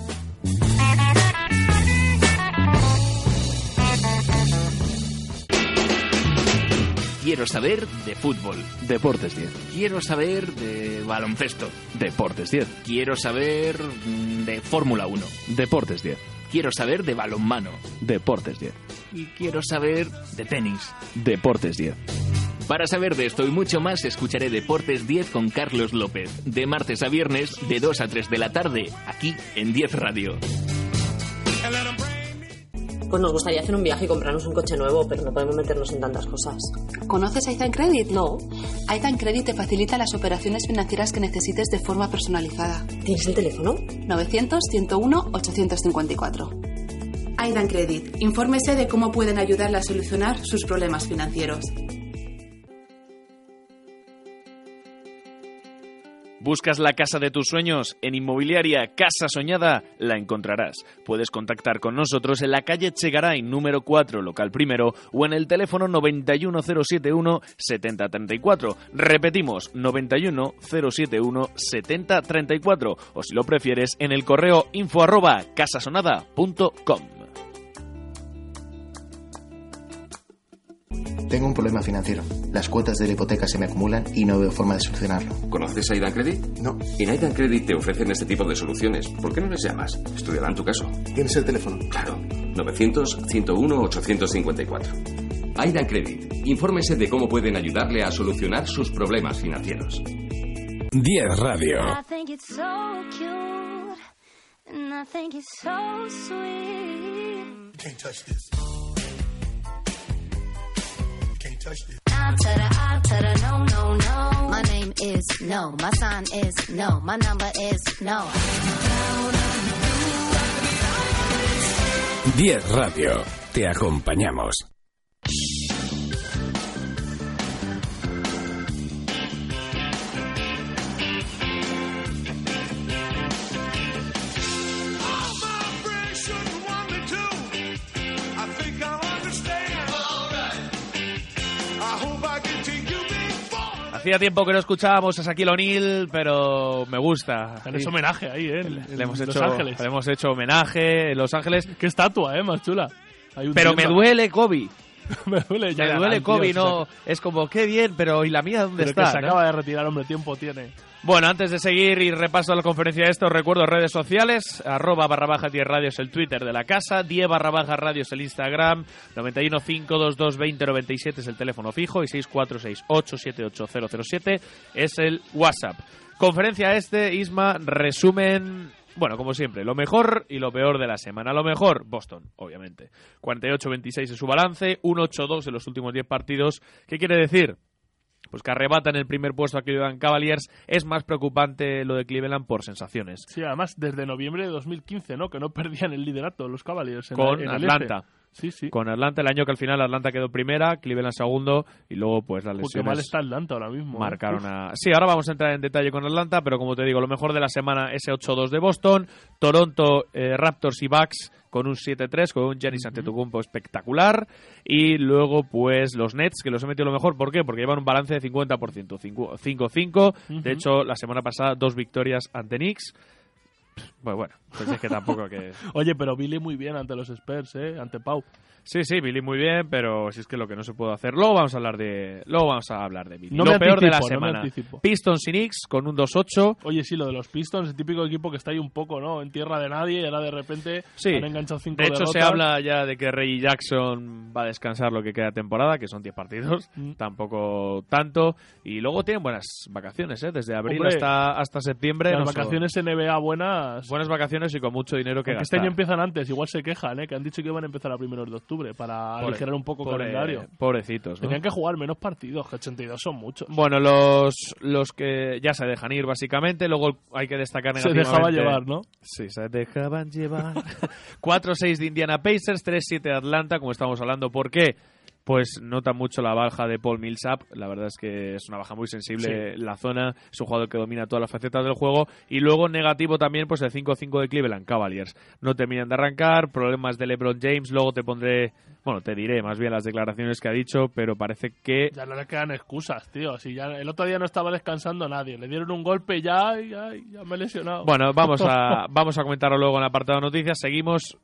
Quiero saber de fútbol. Deportes 10. Quiero saber de baloncesto. Deportes 10. Quiero saber mm, de Fórmula 1. Deportes 10. Quiero saber de balonmano. Deportes 10. Y quiero saber de tenis. Deportes 10. Para saber de esto y mucho más, escucharé Deportes 10 con Carlos López. De martes a viernes, de 2 a 3 de la tarde, aquí en 10 Radio. Pues nos gustaría hacer un viaje y comprarnos un coche nuevo, pero no podemos meternos en tantas cosas. ¿Conoces Aidan Credit? No. Aidan Credit te facilita las operaciones financieras que necesites de forma personalizada. ¿Tienes el teléfono? 900-101-854. Aidan Credit. Infórmese de cómo pueden ayudarle a solucionar sus problemas financieros. ¿Buscas la casa de tus sueños? En Inmobiliaria Casa Soñada la encontrarás. Puedes contactar con nosotros en la calle Chegaray, número 4, local primero, o en el teléfono 91071-7034. Repetimos, 91071-7034. O si lo prefieres, en el correo info arroba casasonada.com. Tengo un problema financiero. Las cuotas de la hipoteca se me acumulan y no veo forma de solucionarlo. ¿Conoces a Aidan Credit? No. En Aidan Credit te ofrecen este tipo de soluciones. ¿Por qué no les llamas? Estudiarán tu caso. ¿Tienes el teléfono? Claro. 900-101-854. Aidan Credit. Infórmese de cómo pueden ayudarle a solucionar sus problemas financieros. 10 Radio. I think it's so cute, and I think it's so sweet. Can't touch this. Can't touch this. I to the I to the no, no, no. My name is no. My sign is no. My number is no. 10 Radio. Te acompañamos. Hacía tiempo que no escuchábamos a Shaquille O'Neal, pero me gusta. Tenés homenaje ahí, ¿eh? En, Le hemos, hecho, Los Ángeles. le hemos hecho homenaje en Los Ángeles. Qué estatua, ¿eh? Más chula. Pero me duele Kobe. me duele ya. me duele tío, Kobe, que no. Es como, qué bien, pero ¿y la mía dónde Pero que está? se no? acaba de retirar, hombre. Tiempo tiene. Bueno, antes de seguir y repaso la conferencia de esto, recuerdo redes sociales, arroba barra baja 10 radios el Twitter de la casa, 10 barra baja radios el Instagram, 915222097 es el teléfono fijo y 646878007 es el WhatsApp. Conferencia este, Isma, resumen, bueno, como siempre, lo mejor y lo peor de la semana. Lo mejor, Boston, obviamente. 48-26 en su balance, 1-8-2 en los últimos 10 partidos. ¿Qué quiere decir? Pues que arrebatan el primer puesto a Cleveland Cavaliers. Es más preocupante lo de Cleveland por sensaciones. Sí, además, desde noviembre de 2015, ¿no? Que no perdían el liderato los Cavaliers en Con en el Atlanta. este. Sí, sí. Con Atlanta, el año que al final Atlanta quedó primera, Cleveland segundo y luego pues las Uy, qué mal lesiones está Atlanta ahora mismo. ¿eh? marcaron a... Sí, ahora vamos a entrar en detalle con Atlanta, pero como te digo, lo mejor de la semana ese 8-2 de Boston, Toronto, eh, Raptors y Bucks con un 7-3, con un Giannis Antetokounmpo espectacular y luego pues los Nets que los he metido lo mejor, ¿por qué? Porque llevan un balance de 50%, 5-5, Ujú. de hecho la semana pasada dos victorias ante Knicks. Pues bueno, pues es que tampoco que... Oye, pero Billy muy bien ante los Spurs, ¿eh? Ante Pau. Sí, sí, Billy muy bien, pero si es que lo que no se puede hacer. Luego vamos a hablar de, luego vamos a hablar de Billy. No lo me peor de la anticipo, no me semana. anticipo. Pistons y Knicks con un 2-8. Oye, sí, lo de los Pistons, el típico equipo que está ahí un poco, ¿no? En tierra de nadie y ahora de repente Sí. han enganchado cinco De hecho, se derrotas. habla ya de que Reggie Jackson va a descansar lo que queda de temporada, que son 10 partidos, Mm. tampoco tanto. Y luego tienen buenas vacaciones, ¿eh? Desde abril Hombre, hasta, hasta septiembre. Las no son- vacaciones NBA buenas. Buenas vacaciones y con mucho dinero que Aunque este gastar. año empiezan antes, igual se quejan, ¿eh? Que han dicho que iban a empezar a primeros de octubre para Pobre- aligerar un poco el pobre- calendario. Pobrecitos, ¿no? Tenían que jugar menos partidos, que 82 son muchos. Bueno, los, los que ya se dejan ir, básicamente. Luego hay que destacar Se negativamente. dejaba llevar, ¿no? Sí, se dejaban llevar. 4-6 de Indiana Pacers, 3-7 de Atlanta, como estamos hablando. ¿Por qué? Pues nota mucho la baja de Paul Millsap. La verdad es que es una baja muy sensible la zona. Es un jugador que domina todas las facetas del juego. Y luego negativo también, pues el 5-5 de Cleveland Cavaliers. No terminan de arrancar, problemas de LeBron James. Luego te pondré, bueno, te diré más bien las declaraciones que ha dicho, pero parece que Ya no le quedan excusas, tío. Si ya el otro día no estaba descansando nadie. Le dieron un golpe ya, y ya, ya me he lesionado. Bueno, vamos a, vamos a comentarlo luego en el apartado de noticias. Seguimos.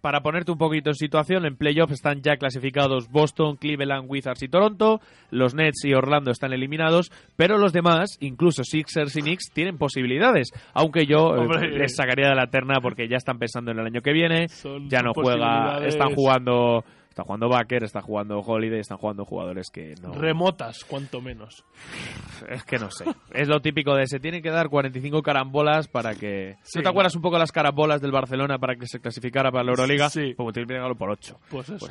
Para ponerte un poquito en situación, en playoffs están ya clasificados Boston, Cleveland, Wizards y Toronto. Los Nets y Orlando están eliminados, pero los demás, incluso Sixers y Knicks, tienen posibilidades. Aunque yo eh, les sacaría de la terna porque ya están pensando en el año que viene. Son- ya no juega, están jugando, está jugando Baker, está jugando Holiday, están jugando jugadores que no. Remotas, cuanto menos. Es que no sé. Es lo típico de se tienen que dar 45 carambolas para que. Sí. ¿No te acuerdas un poco las carambolas del Barcelona para que se clasificara para la Euroliga? Sí. Pues multiplícalo por 8. Pues eso.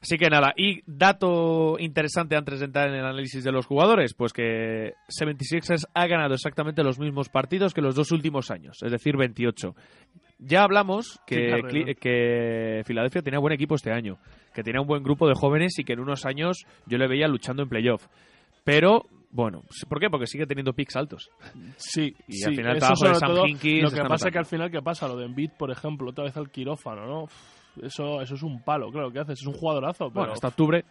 Así que nada, y dato interesante antes de entrar en el análisis de los jugadores, pues que 76ers ha ganado exactamente los mismos partidos que los dos últimos años, es decir, 28. Ya hablamos que, Filadelfia tenía buen equipo este año, que tenía un buen grupo de jóvenes y que en unos años yo le veía luchando en playoff. Pero, bueno, ¿por qué? Porque sigue teniendo picks altos. Sí, Y sí, al final el trabajo de Sam Hinkie Lo que pasa es que al final, ¿qué pasa? Lo de Embiid, por ejemplo, otra vez al quirófano, ¿no? Eso, eso es un palo, claro, ¿qué haces? Es un jugadorazo, pero... Bueno, hasta octubre.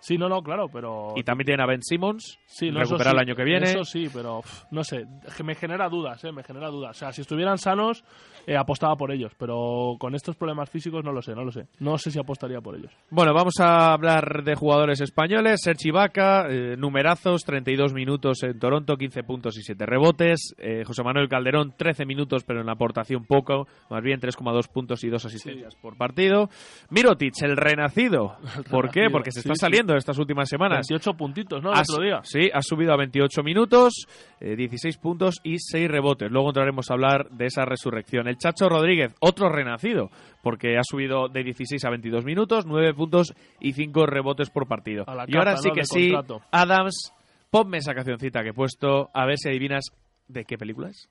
Sí, no, no, claro, pero... Y también tienen a Ben Simmons, Sí, no, sí, el año que viene. Eso sí, pero no sé, me genera dudas, ¿eh? Me genera dudas. O sea, si estuvieran sanos, eh, apostaba por ellos, pero con estos problemas físicos no lo sé, no lo sé. No sé si apostaría por ellos. Bueno, vamos a hablar de jugadores españoles. Sergi Vaca, eh, numerazos, 32 minutos en Toronto, 15 puntos y 7 rebotes. Eh, José Manuel Calderón, 13 minutos, pero en la aportación poco, más bien 3,2 puntos y 2 asistencias por partido. Mirotic, el renacido. ¿Por qué? Porque se sí, está saliendo subiendo estas últimas semanas. 28 puntitos, ¿no? El Ha otro su- día. Sí, ha subido a 28 minutos, eh, 16 puntos y 6 rebotes. Luego entraremos a hablar de esa resurrección. El Chacho Rodríguez, otro renacido, porque ha subido de 16 a 22 minutos, 9 puntos y 5 rebotes por partido. A la y ahora sí ¿no? que sí. Adams, ponme esa cancioncita que he puesto, a ver si adivinas de qué película es.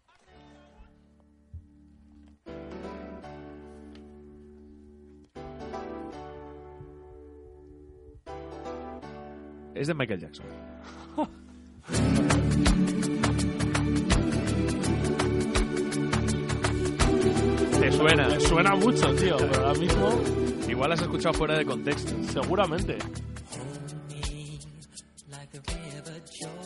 Es de Michael Jackson. ¿Te suena? Me suena mucho, tío, pero ahora mismo Igual has escuchado fuera de contexto. seguramente.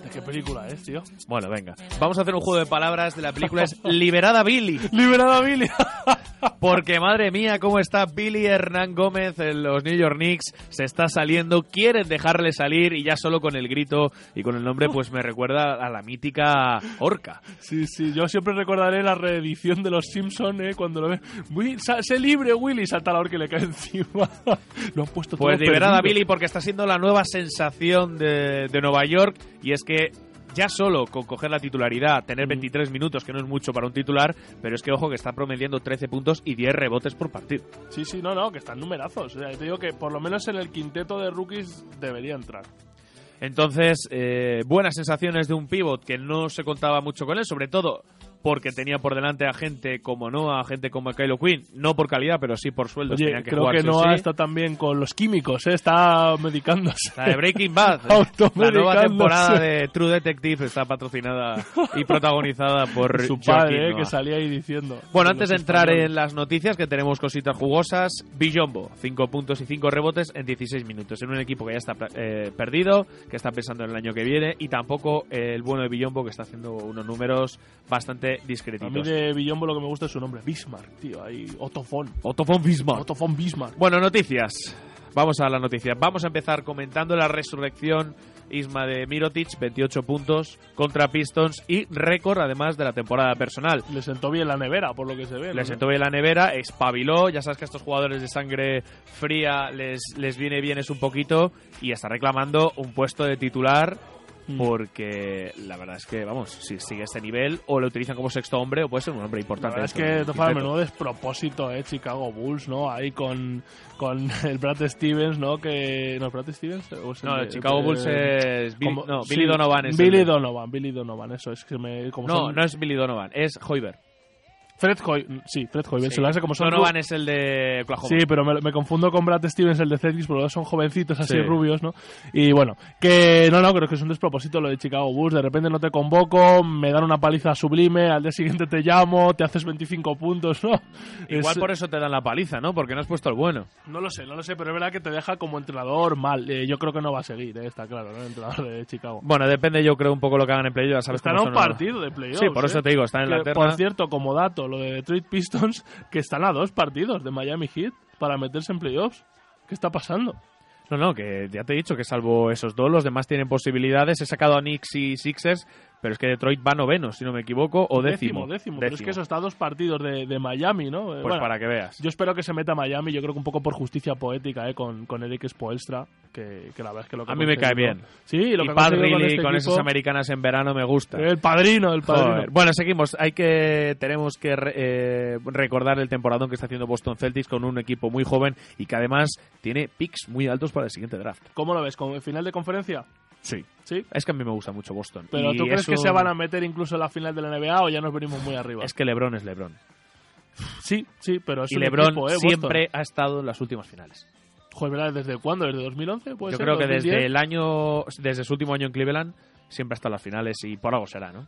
¿De qué película es, tío? Bueno, venga. Vamos a hacer un juego de palabras de la película. Es Liberada Billy. ¡Liberada Billy! Porque, madre mía, cómo está Billy Hernán Gómez en los New York Knicks. Se está saliendo, quieren dejarle salir y ya solo con el grito y con el nombre, pues me recuerda a la mítica Orca. Sí, sí, yo siempre recordaré la reedición de Los Simpsons, ¿eh? Cuando lo ve. Will, sa- sé libre, Willy, salta la orca y le cae encima. lo han puesto Pues todo liberada perdido. Billy porque está siendo la nueva sensación de, de Nueva York y es que ya solo con coger la titularidad, tener 23 minutos, que no es mucho para un titular, pero es que ojo que está promediando 13 puntos y 10 rebotes por partido. Sí, sí, no, no, que están numerazos. O sea, te digo que por lo menos en el quinteto de rookies debería entrar. Entonces, eh, buenas sensaciones de un pivot que no se contaba mucho con él, sobre todo porque tenía por delante a gente como Noah, a gente como Kylo Quinn, no por calidad, pero sí por sueldos. Oye, que creo que Noah sí. está también con los químicos, ¿eh? Está medicándose. La de Breaking Bad, la nueva temporada de True Detective está patrocinada y protagonizada por Su padre, ¿eh? Que salía ahí diciendo. Bueno, antes de entrar en las noticias, que tenemos cositas jugosas, Billombo, 5 puntos y 5 rebotes en 16 minutos, en un equipo que ya está eh, perdido, que está pensando en el año que viene, y tampoco el bueno de Billombo, que está haciendo unos números bastante A mí discretitos. de Villombo lo que me gusta es su nombre, Bismarck, tío. Ahí, Otto von. Otto von Bismarck. Otto von Bismarck. Bueno, noticias. Vamos a las noticias. Vamos a empezar comentando la resurrección Isma de Mirotic, 28 puntos contra Pistons y récord además de la temporada personal. Le sentó bien la nevera, por lo que se ve. Le ¿no? sentó bien la nevera, espabiló. Ya sabes que a estos jugadores de sangre fría les, les viene bien es un poquito y está reclamando un puesto de titular. Porque la verdad es que, vamos, si sigue este nivel o lo utilizan como sexto hombre o puede ser un hombre La importante. verdad es que quinteto. menudo despropósito, eh, Chicago Bulls, ¿no? Ahí con, con el Brad Stevens, ¿no? Que, ¿No es Brad Stevens? ¿O No, el Chicago eh, Bulls es Billy- como- no, Billy Donovan es Billy el Donovan, Billy Donovan, eso es que me... Como No, son- no es Billy Donovan, es Hoiber. Fred Hoy, sí, Fred Hoiberg, Sí. como son Donovan es el de Oklahoma. Sí, pero me, me confundo con Brad Stevens, el de Celtics, porque los son jovencitos así Sí. rubios, ¿no? Y bueno, que no, no, creo que es un despropósito lo de Chicago Bulls. De repente no te convoco, me dan una paliza sublime, al día siguiente te llamo, te haces 25 puntos, ¿no? Igual Es- por eso te dan la paliza, ¿no? Porque no has puesto el bueno. No lo sé, no lo sé, pero es verdad que te deja como entrenador mal. Eh, yo creo que no va a seguir, eh, está claro, ¿no? El entrenador de Chicago. Bueno, depende yo creo un poco lo que hagan en playoff. ya sabes Están a un partido de playoffs. Sí, por eso ¿eh? te digo, están en la Que, terna. Por cierto, como dato, lo de Detroit Pistons, que están a dos partidos de Miami Heat para meterse en playoffs. ¿Qué está pasando? No, no, que ya te he dicho que salvo esos dos, los demás tienen posibilidades. He sacado a Knicks y Sixers, pero es que Detroit va noveno, si no me equivoco, o décimo. décimo. Pero es que eso está a dos partidos de, de Miami, ¿no? Eh, Pues para que veas. Yo espero que se meta Miami, yo creo que un poco por justicia poética, ¿eh? Con, con Eric Spoelstra, que, que la verdad es que lo que A mí me cae bien. Sí, lo y que Pat Riley este con esas americanas en verano me gusta. El padrino, el padrino. Joder. Bueno, seguimos. Hay que tenemos que eh, recordar el temporadón que está haciendo Boston Celtics con un equipo muy joven y que además tiene picks muy altos para el siguiente draft. ¿Cómo lo ves? ¿Como final de conferencia? Sí. Sí. Es que a mí me gusta mucho Boston. ¿Pero Y tú crees es que se van a meter incluso en la final de la NBA o ya nos venimos muy arriba? Es que LeBron es LeBron. Sí, sí, pero es y un LeBron equipo, ¿eh? siempre ha estado en las últimas finales. Joder, ¿verdad? ¿desde cuándo? ¿Desde 2011? ¿Puede Yo ser? creo que 2010? desde el año, desde su último año en Cleveland, siempre ha estado en las finales y por algo será, ¿no?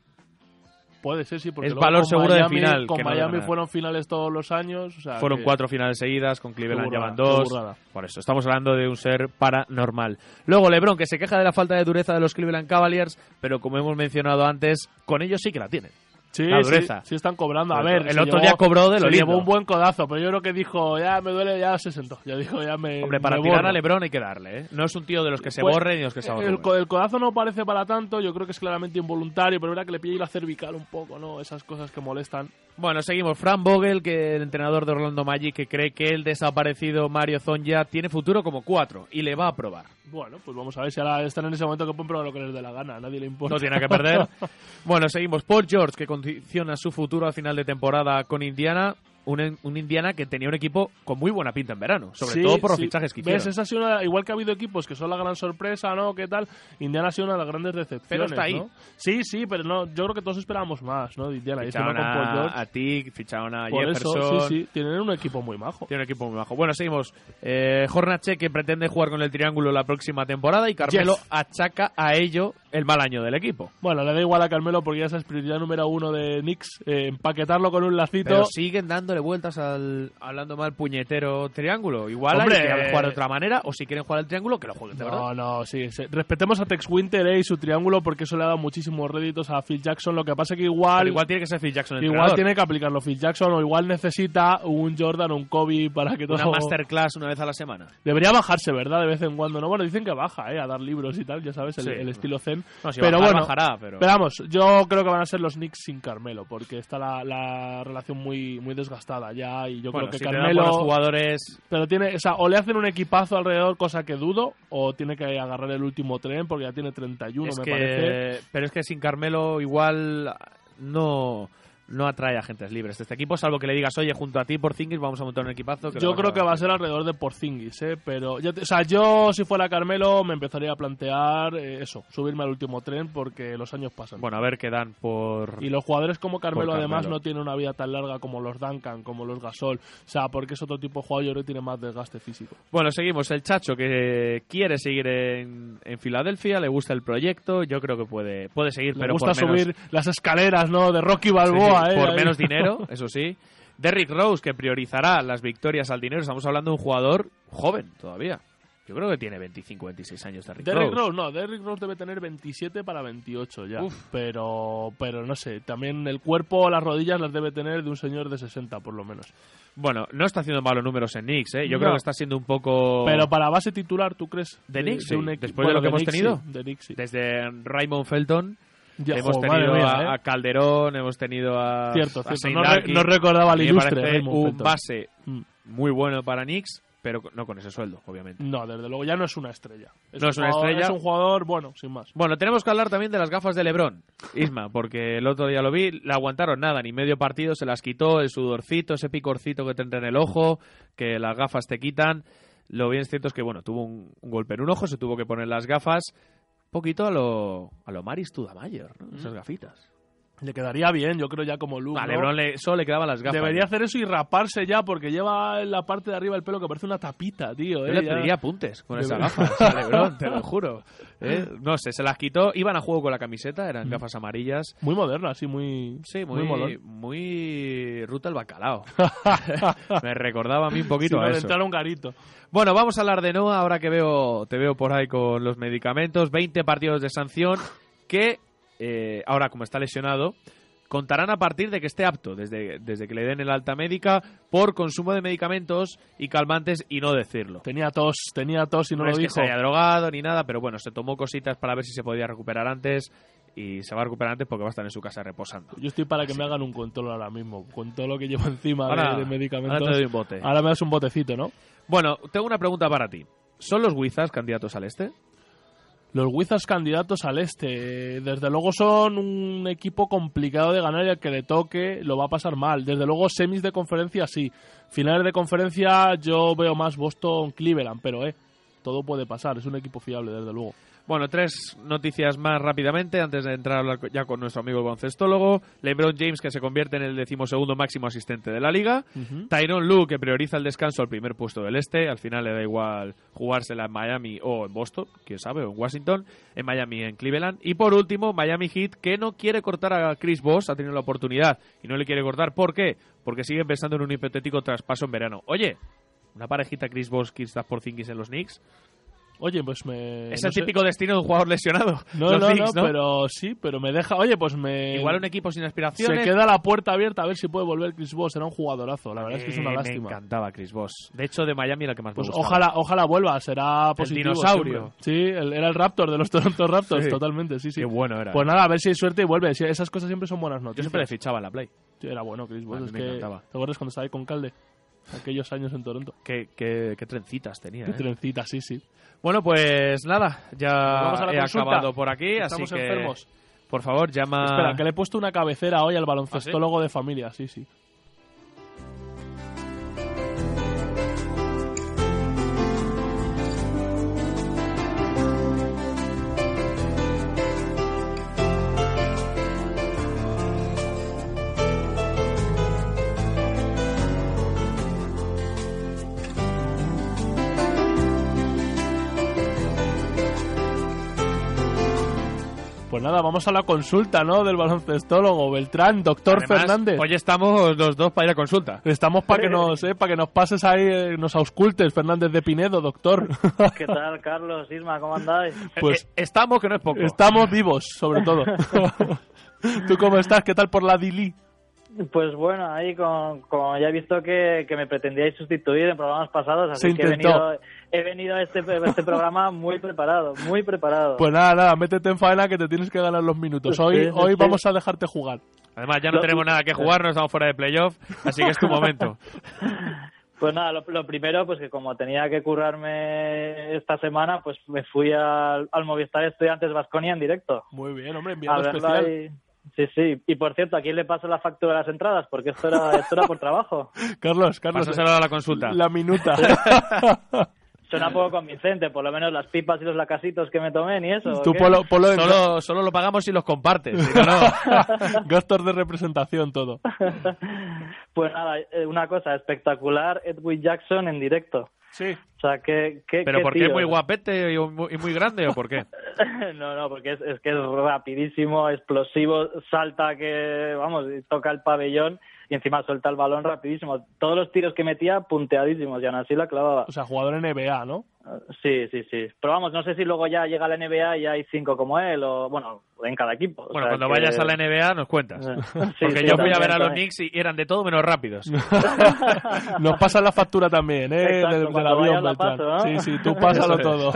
Puede ser, sí, porque Es valor seguro de final, Con que Miami fueron finales todos los años. o sea Fueron que- cuatro finales seguidas, con Cleveland Qué ya van burrada, dos. Por eso, estamos hablando de un ser paranormal. Luego, LeBron, que se queja de la falta de dureza de los Cleveland Cavaliers, pero como hemos mencionado antes, con ellos sí que la tienen. Sí, la dureza. sí están cobrando. A ver, el otro llevó- día cobró de lo se lindo. llevó un buen codazo, pero yo creo que dijo, ya me duele, ya se sentó. Ya dijo, ya me. Hombre, para me tirar borro. a LeBron hay que darle, ¿eh? No es un tío de los que se Pues, borren ni los que se el, el codazo no parece para tanto, yo creo que es claramente involuntario, pero era que le pilla la cervical un poco, ¿no? Esas cosas que molestan. Bueno, seguimos. Fran Vogel, que el entrenador de Orlando Magic, que cree que el desaparecido Mario Zonja tiene futuro como cuatro y le va a probar. Bueno, pues vamos a ver si ahora están en ese momento que pueden probar lo que les dé la gana, a nadie le importa. No tiene que perder. bueno, seguimos. Paul George, que condiciona su futuro al final de temporada con Indiana. Un, un Indiana que tenía un equipo con muy buena pinta en verano, sobre Sí, todo por los sí. fichajes que ¿Ves? hicieron. Esa ha sido una- igual que ha habido equipos que son la gran sorpresa, ¿no? ¿Qué tal? Indiana ha sido una de las grandes decepciones. Pero está ahí. ¿no? Sí, sí, pero no, yo creo que todos esperábamos más, ¿no? De Indiana. Ficharon con Paul a, George. a Tick, ficharon a Por Jefferson. eso, sí, sí. Tienen un equipo muy majo. Tiene un equipo muy bajo. Bueno, seguimos. Eh, Hornacek, que pretende jugar con el triángulo la próxima temporada y Carmelo Yes. achaca a ello el mal año del equipo. Bueno, le da igual a Carmelo porque ya esa es prioridad número uno de Knicks. eh, empaquetarlo con un lacito. Pero siguen dándole vueltas al hablando mal puñetero triángulo. Igual Hombre, hay que eh, jugar de otra manera o si quieren jugar al triángulo que lo jueguen de verdad. No, no, sí. Respetemos a Tex Winter eh, y su triángulo porque eso le ha dado muchísimos réditos a Phil Jackson. Lo que pasa que igual. Pero igual tiene que ser Phil Jackson el Igual entrenador. tiene que aplicarlo Phil Jackson o igual necesita un Jordan o un Kobe para que todo. una masterclass una vez a la semana. Debería bajarse, ¿verdad? De vez en cuando. No, bueno, dicen que baja, ¿eh? A dar libros y tal, ya sabes, el, Sí. el estilo zen. No, si pero bajar, bueno, bajará, pero- vamos, yo creo que van a ser los Knicks sin Carmelo, porque está la, la relación muy, muy desgastada ya y yo Bueno, creo que si Carmelo... jugadores Pero tiene, o sea, o le hacen un equipazo alrededor, cosa que dudo, o tiene que agarrar el último tren porque ya tiene 31, es me que, parece. pero es que sin Carmelo igual no no atrae agentes libres este equipo, salvo que le digas, oye, junto a ti por Zingis vamos a montar un equipazo. Que Yo creo a- que va a ser alrededor de Porzingis, ¿eh? Pero, te- o sea, yo si fuera Carmelo me empezaría a plantear eh, eso, subirme al último tren porque los años pasan. Bueno, a ver qué dan por... Y los jugadores como Carmelo, además no tienen una vida tan larga como los Duncan, como los Gasol. O sea, porque es otro tipo de jugador yo creo que tiene más desgaste físico. Bueno, seguimos. El Chacho que quiere seguir en, en Filadelfia, le gusta el proyecto, yo creo que puede, puede seguir, Le pero gusta por menos- subir las escaleras, ¿no? De Rocky Sí, Balboa, sí, por Ahí. menos dinero, eso sí. Derrick Rose, que priorizará las victorias al dinero. Estamos hablando de un jugador joven todavía. Yo creo que tiene 25, 26 años Derrick, Derrick Rose. Rose, no, Derrick Rose debe tener 27 para 28 ya. Pero, pero no sé, también el cuerpo, las rodillas las debe tener de un señor de 60 por lo menos. Bueno, no está haciendo malos números en Knicks, ¿eh? Yo No. creo que está siendo un poco... Pero para base titular, ¿tú crees? ¿De Knicks? sí. un equi- Después bueno, de lo que hemos Knicks, tenido. sí, de Knicks, sí. Desde Raymond Felton. Ya, hemos jo, tenido mía, a, ¿eh? a Calderón, hemos tenido a, Cierto, a cierto. No re- no recordaba al me ilustre un base Mm. muy bueno para Knicks, pero no con ese sueldo, obviamente. No, desde luego ya no es una estrella. No un es una jugador- estrella. Es un jugador, bueno, sin más. Bueno, tenemos que hablar también de las gafas de Lebron, Isma, porque el otro día lo vi, le aguantaron nada, ni medio partido, se las quitó, el sudorcito, ese picorcito que tendrá en el ojo, que las gafas te quitan. Lo bien cierto es que, bueno, tuvo un, un golpe en un ojo, se tuvo que poner las gafas, poquito a lo, a lo Maris Tudamayer, ¿no? Esas gafitas. Le quedaría bien, yo creo ya como look. A le, solo le quedaban las gafas. Debería hacer eso y raparse ya, porque lleva en la parte de arriba el pelo que parece una tapita, tío. Yo ¿eh? le pediría apuntes con esas gafas a Lebron, te lo juro. ¿Eh? No sé, se las quitó, iban a juego con la camiseta, eran gafas amarillas. Muy moderna, sí, muy. Sí, muy muy, muy, ruta el bacalao. Me recordaba a mí un poquito Sí, eso. a un garito. Bueno, vamos a hablar de Noah ahora que veo, te veo por ahí con los medicamentos. 20 partidos de sanción que, eh, ahora como está lesionado, contarán a partir de que esté apto, desde, desde que le den el alta médica, por consumo de medicamentos y calmantes y no decirlo. Tenía tos, tenía tos y no, No lo es que dijo. se haya drogado ni nada, pero bueno, se tomó cositas para ver si se podía recuperar antes y se va a recuperar antes porque va a estar en su casa reposando. Yo estoy para que me hagan un control ahora mismo, con todo lo que llevo encima de- Ahora- de, medicamentos. ahora te doy un bote. Ahora me das un botecito, ¿no? Bueno, tengo una pregunta para ti. ¿Son los Wizards candidatos al este? Los Wizards candidatos al este, desde luego son un equipo complicado de ganar y al que le toque lo va a pasar mal. Desde luego semis de conferencia sí. Finales de conferencia yo veo más Boston Cleveland, pero eh, todo puede pasar, es un equipo fiable desde luego. Bueno, tres noticias más rápidamente antes de entrar a hablar co- ya con nuestro amigo el balоncestólogo. LeBron James, que se convierte en el decimosegundo máximo asistente de la liga. Ujú. Tyron Lue, que prioriza el descanso al primer puesto del este. Al final le da igual jugársela en Miami o en Boston, quién sabe, o en Washington. En Miami en Cleveland. Y por último, Miami Heat, que no quiere cortar a Chris Boss, ha tenido la oportunidad y no le quiere cortar. ¿Por qué? Porque siguen pensando en un hipotético traspaso en verano. Oye, una parejita Chris Boss, Kristaps Porzingis en los Knicks. Oye, pues me... Es no el sé. típico destino de un jugador lesionado. No, no, Knicks, no, pero sí, pero me deja... Oye, pues me... Igual un equipo sin Se aspiraciones. queda la puerta abierta a ver si puede volver Chris Bosh. Era un jugadorazo. La verdad es que es una Eh, lástima. Me encantaba Chris Voss. De hecho, de Miami era el que más Pues me gustaba. ojalá, ojalá vuelva, será positivo. dinosaurio. siempre. Sí, el- era el Raptor de los Toronto Raptors, Sí. totalmente, sí, sí. Qué bueno era. Pues nada, a ver si hay suerte y vuelve. Esas cosas siempre son buenas Yo noticias. siempre le fichaba en la Play. Sí, era bueno, Chris mí Es me que, encantaba. ¿Te acuerdas cuando estaba ahí con Calde? Aquellos años en Toronto. Qué, qué, qué trencitas tenía. Qué ¿eh? trencita, sí, sí. Bueno, pues nada, ya Vamos a la he consulta. acabado por aquí, Estamos así que enfermos. por favor llama. Espera, que le he puesto una cabecera hoy al ¿Ah, baloncestólogo de familia, sí, sí. Pues nada, vamos a la consulta, ¿no? Del baloncestólogo Beltrán, doctor Además, Fernández. Hoy estamos los dos para ir a consulta. Estamos para que nos, eh, para que nos pases ahí, eh, nos auscultes, Fernández de Pinedo, doctor. ¿Qué tal, Carlos, Isma? ¿Cómo andáis? Pues Eh, estamos, que no es poco. Estamos vivos, sobre todo. ¿Tú cómo estás? ¿Qué tal por la Dili? Pues bueno, ahí con, con- ya he visto que, que me pretendíais sustituir en programas pasados, así Se que he intentó. venido, he venido a este, a este programa muy preparado, muy preparado. Pues nada, nada, métete en faena que te tienes que ganar los minutos. Hoy, Sí, sí, hoy sí. vamos a dejarte jugar. Además, ya no Lo- tenemos nada que jugar, no estamos fuera de playoff, así que es tu momento. Pues nada, lo, lo primero, pues que como tenía que currarme esta semana, pues me fui al, al Movistar Estudiantes Vasconia en directo. Muy bien, hombre, A enviado especial. ahí. Sí, sí. Y por cierto, ¿a quién le paso la factura de las entradas? Porque esto era, esto era por trabajo. Carlos, Carlos. Pásaselo a la consulta. La minuta. Suena poco convincente, por lo menos las pipas y los lacasitos que me tomé ni eso. ¿o Tú polo, polo en- Solo, solo lo pagamos si los compartes. si no, no. Gastos de representación, todo. Pues nada, eh, una cosa espectacular, Edwin Jackson en directo. Sí. O sea, que... que ¿Pero qué por qué es muy guapete y muy, y muy grande o por qué? no, no, porque es, es que es rapidísimo, explosivo, salta que, vamos, toca el pabellón y encima suelta el balón rapidísimo. Todos los tiros que metía punteadísimos y aún así la clavaba. O sea, jugador NBA, ¿no? Sí, sí, sí. Pero vamos, no sé si luego ya llega a la NBA y hay cinco como él o, bueno, en cada equipo. O Bueno, sea, cuando que- vayas a la NBA nos cuentas. Sí, Porque sí, yo fui a ver a los. Knicks y eran de todo menos rápidos. Nos pasa la factura también, ¿eh? Exacto, del, avión, la paso, ¿no? Sí, sí, tú pásalo Eso todo.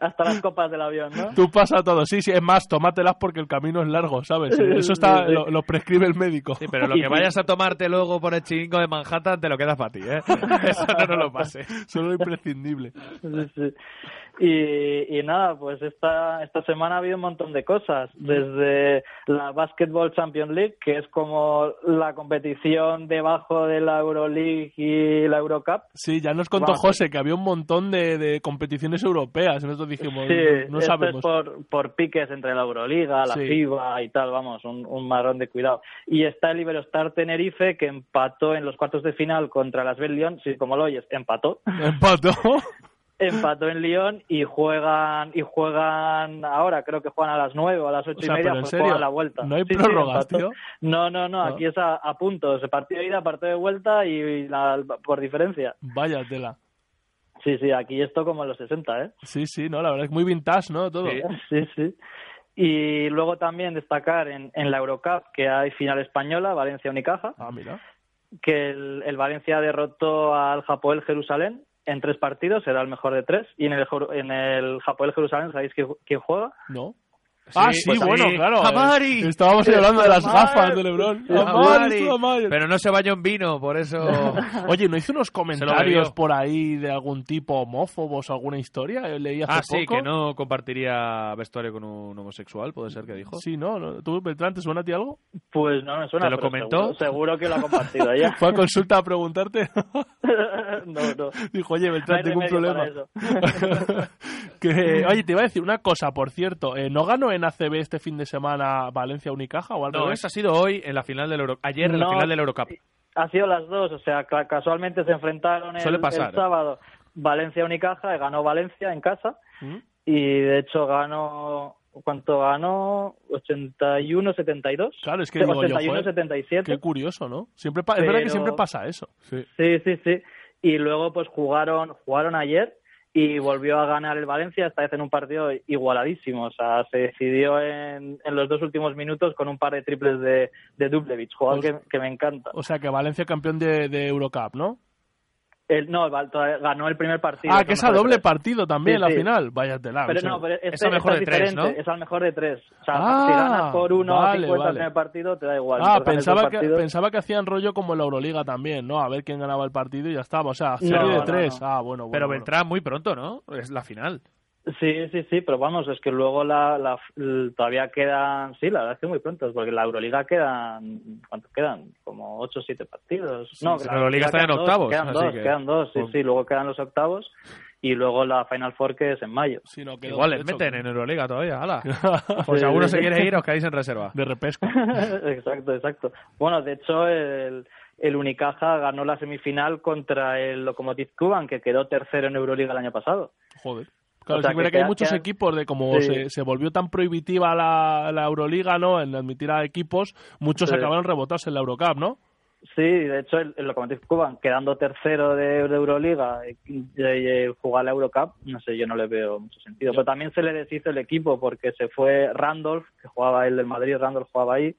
Hasta las copas del avión, ¿no? Tú pasa todo. Sí, sí, es más, tómatelas porque el camino es largo, ¿sabes? Eso está, Sí, sí. Lo, lo prescribe el médico. Sí, pero lo que vayas a tomarte luego por el chiringo de Manhattan te lo quedas para ti, ¿eh? Eso no nos lo pases. Solo lo imprescindible. Sí, sí. Y, y nada, pues esta, esta semana ha habido un montón de cosas. Desde la Basketball Champions League, que es como la competición debajo de la Euroleague y la Eurocup. Sí, ya nos contó Vamos. José que había un montón de, de competiciones europeas. Nosotros dijimos, Sí, no esto sabemos. es por, por piques entre la Euroliga, la Sí. FIBA y tal, vamos, un, un marrón de cuidado. Y está el Iberostar Tenerife, que empató en los cuartos de final contra las Bell Lyon, sí, como lo oyes, empató. Empató. empató en Lyon y juegan y juegan ahora creo que juegan a las nueve o a las ocho O sea, y media pues serio, juegan la vuelta ¿no hay Sí, prórrogas, tío? no no no No. aquí es a, a puntos partido de ida partido de vuelta y la- por diferencia Vaya tela. sí sí aquí esto como en los 60 eh Sí, sí, no, la verdad es muy vintage, ¿no? Todo. sí sí y luego también destacar en, en la Eurocup que hay final española Valencia Unicaja Ah, mira. que el, el Valencia derrotó al Japoel Jerusalén en tres partidos, era el mejor de tres. Y en el, en el Japoel Jerusalén, ¿sabéis quién juega? No. Ah, sí, pues bueno, ahí- claro. eh, Amari. Estábamos ahí hablando de las gafas de Lebron. Sí, Amari, Amari. Pero no se vaya en vino, por eso... Oye, ¿no hizo unos comentarios por ahí de algún tipo homófobos, alguna historia? Eh, Leí hace Ah, sí, poco. que no compartiría vestuario con un homosexual, puede ser que dijo. Sí, no, no. ¿Tú, Beltrán, te suena a ti algo? Pues no me suena. ¿Te lo comentó? Seguro, seguro que lo ha compartido ella. Fue a consulta a preguntarte. no, no. Dijo, oye, Beltrán, tengo un problema. que, oye, te iba a decir una cosa, por cierto. eh, ¿No ganó en ACB este fin de semana Valencia Unicaja o al No, eso ha sido hoy en la final del Euro... Ayer en la No. final del Eurocup. Ha sido las dos, o sea, ca- casualmente se enfrentaron el, Suele pasar, el ¿eh? sábado Valencia-Unicaja, y ganó Valencia en casa. ¿Mm? Y de hecho ganó. ¿Cuánto ganó? 81-72. Claro, es que digo yo, joder, 81-77. Qué curioso, ¿no? Siempre pa- Es verdad que siempre pasa eso. Sí, sí, sí. Y luego pues jugaron jugaron ayer y volvió a ganar el Valencia, esta vez en un partido igualadísimo. O sea, se decidió en, en los dos últimos minutos con un par de triples de, de Dublevich, jugador Pues- que, que me encanta. O sea que Valencia campeón de, de Eurocup, ¿no? El, no, ganó el primer partido. ah, que es a doble tres. partido también Sí, la sí. final. Vaya tela. Pero o sea, no, pero este, es al mejor este de tres, ¿no? Es al mejor de tres. O sea, Ah, si ganas por uno o vale, 50 vale. en el partido, te da igual. Ah, pensaba que, pensaba que hacían rollo como en la Euroliga también, ¿no? A ver quién ganaba el partido y ya estaba. O sea, serie No, de no, tres. no. Ah, bueno, bueno. Pero bueno. vendrá muy pronto, ¿no? Es la final. Sí, sí, sí, pero vamos, es que luego la, la- todavía quedan, sí, la verdad es que muy pronto, porque la Euroliga quedan, ¿cuánto quedan? Como 8 o 7 partidos. Sí, no, la Euroliga está en octavos, Quedan dos, que- quedan dos, sí, Pues- sí, luego quedan los octavos y luego la Final Four que es en mayo. Sí, no, quedó- Igual les hecho, meten en Euroliga todavía, hala. Pues Sí, si alguno sí, se quiere ir, os quedáis en reserva. De repesca. exacto, exacto. Bueno, de hecho, el, el Unicaja ganó la semifinal contra el Lokomotiv Kuban, que quedó tercero en Euroliga el año pasado. Joder. Claro, O sea, que que hay muchos equipos de como Sí. se, se volvió tan prohibitiva la, la Euroliga, ¿no? En admitir a equipos, muchos Sí. acabaron rebotados en la Eurocup, ¿no? Sí, de hecho, el, el Lokomotiv Kuban, quedando tercero de, de Euroliga y, y jugar la Eurocup, no sé, yo no le veo mucho sentido. Pero también se le deshizo el equipo porque se fue Randolph, que jugaba el del Madrid, Randolph jugaba ahí,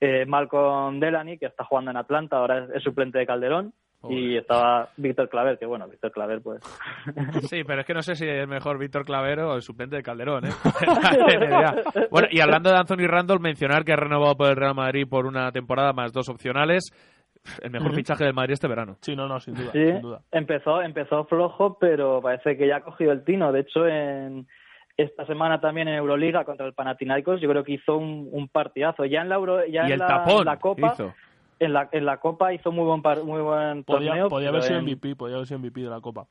eh, Malcolm Delany, que está jugando en Atlanta, ahora es, es suplente de Calderón, y estaba Víctor Claver, que bueno, Víctor Claver, pues. Sí, pero es que no sé si es mejor Víctor Clavero o el suplente de Calderón, ¿eh? Bueno, y hablando de Anthony Randall, mencionar que ha renovado por el Real Madrid por una temporada más dos opcionales. El mejor fichaje del Madrid este verano. Sí, no, no, sin duda. Sí, sin duda. empezó, empezó flojo, pero parece que ya ha cogido el tino. De hecho, en esta semana también en Euroliga contra el Panathinaikos, yo creo que hizo un, un partidazo. Ya en la Euro, ya y en el la, tapón la Copa, hizo. En la, en la Copa hizo muy buen par- muy buen Podía, torneo. podía haber sido en- MVP, podía haber sido MVP de la Copa.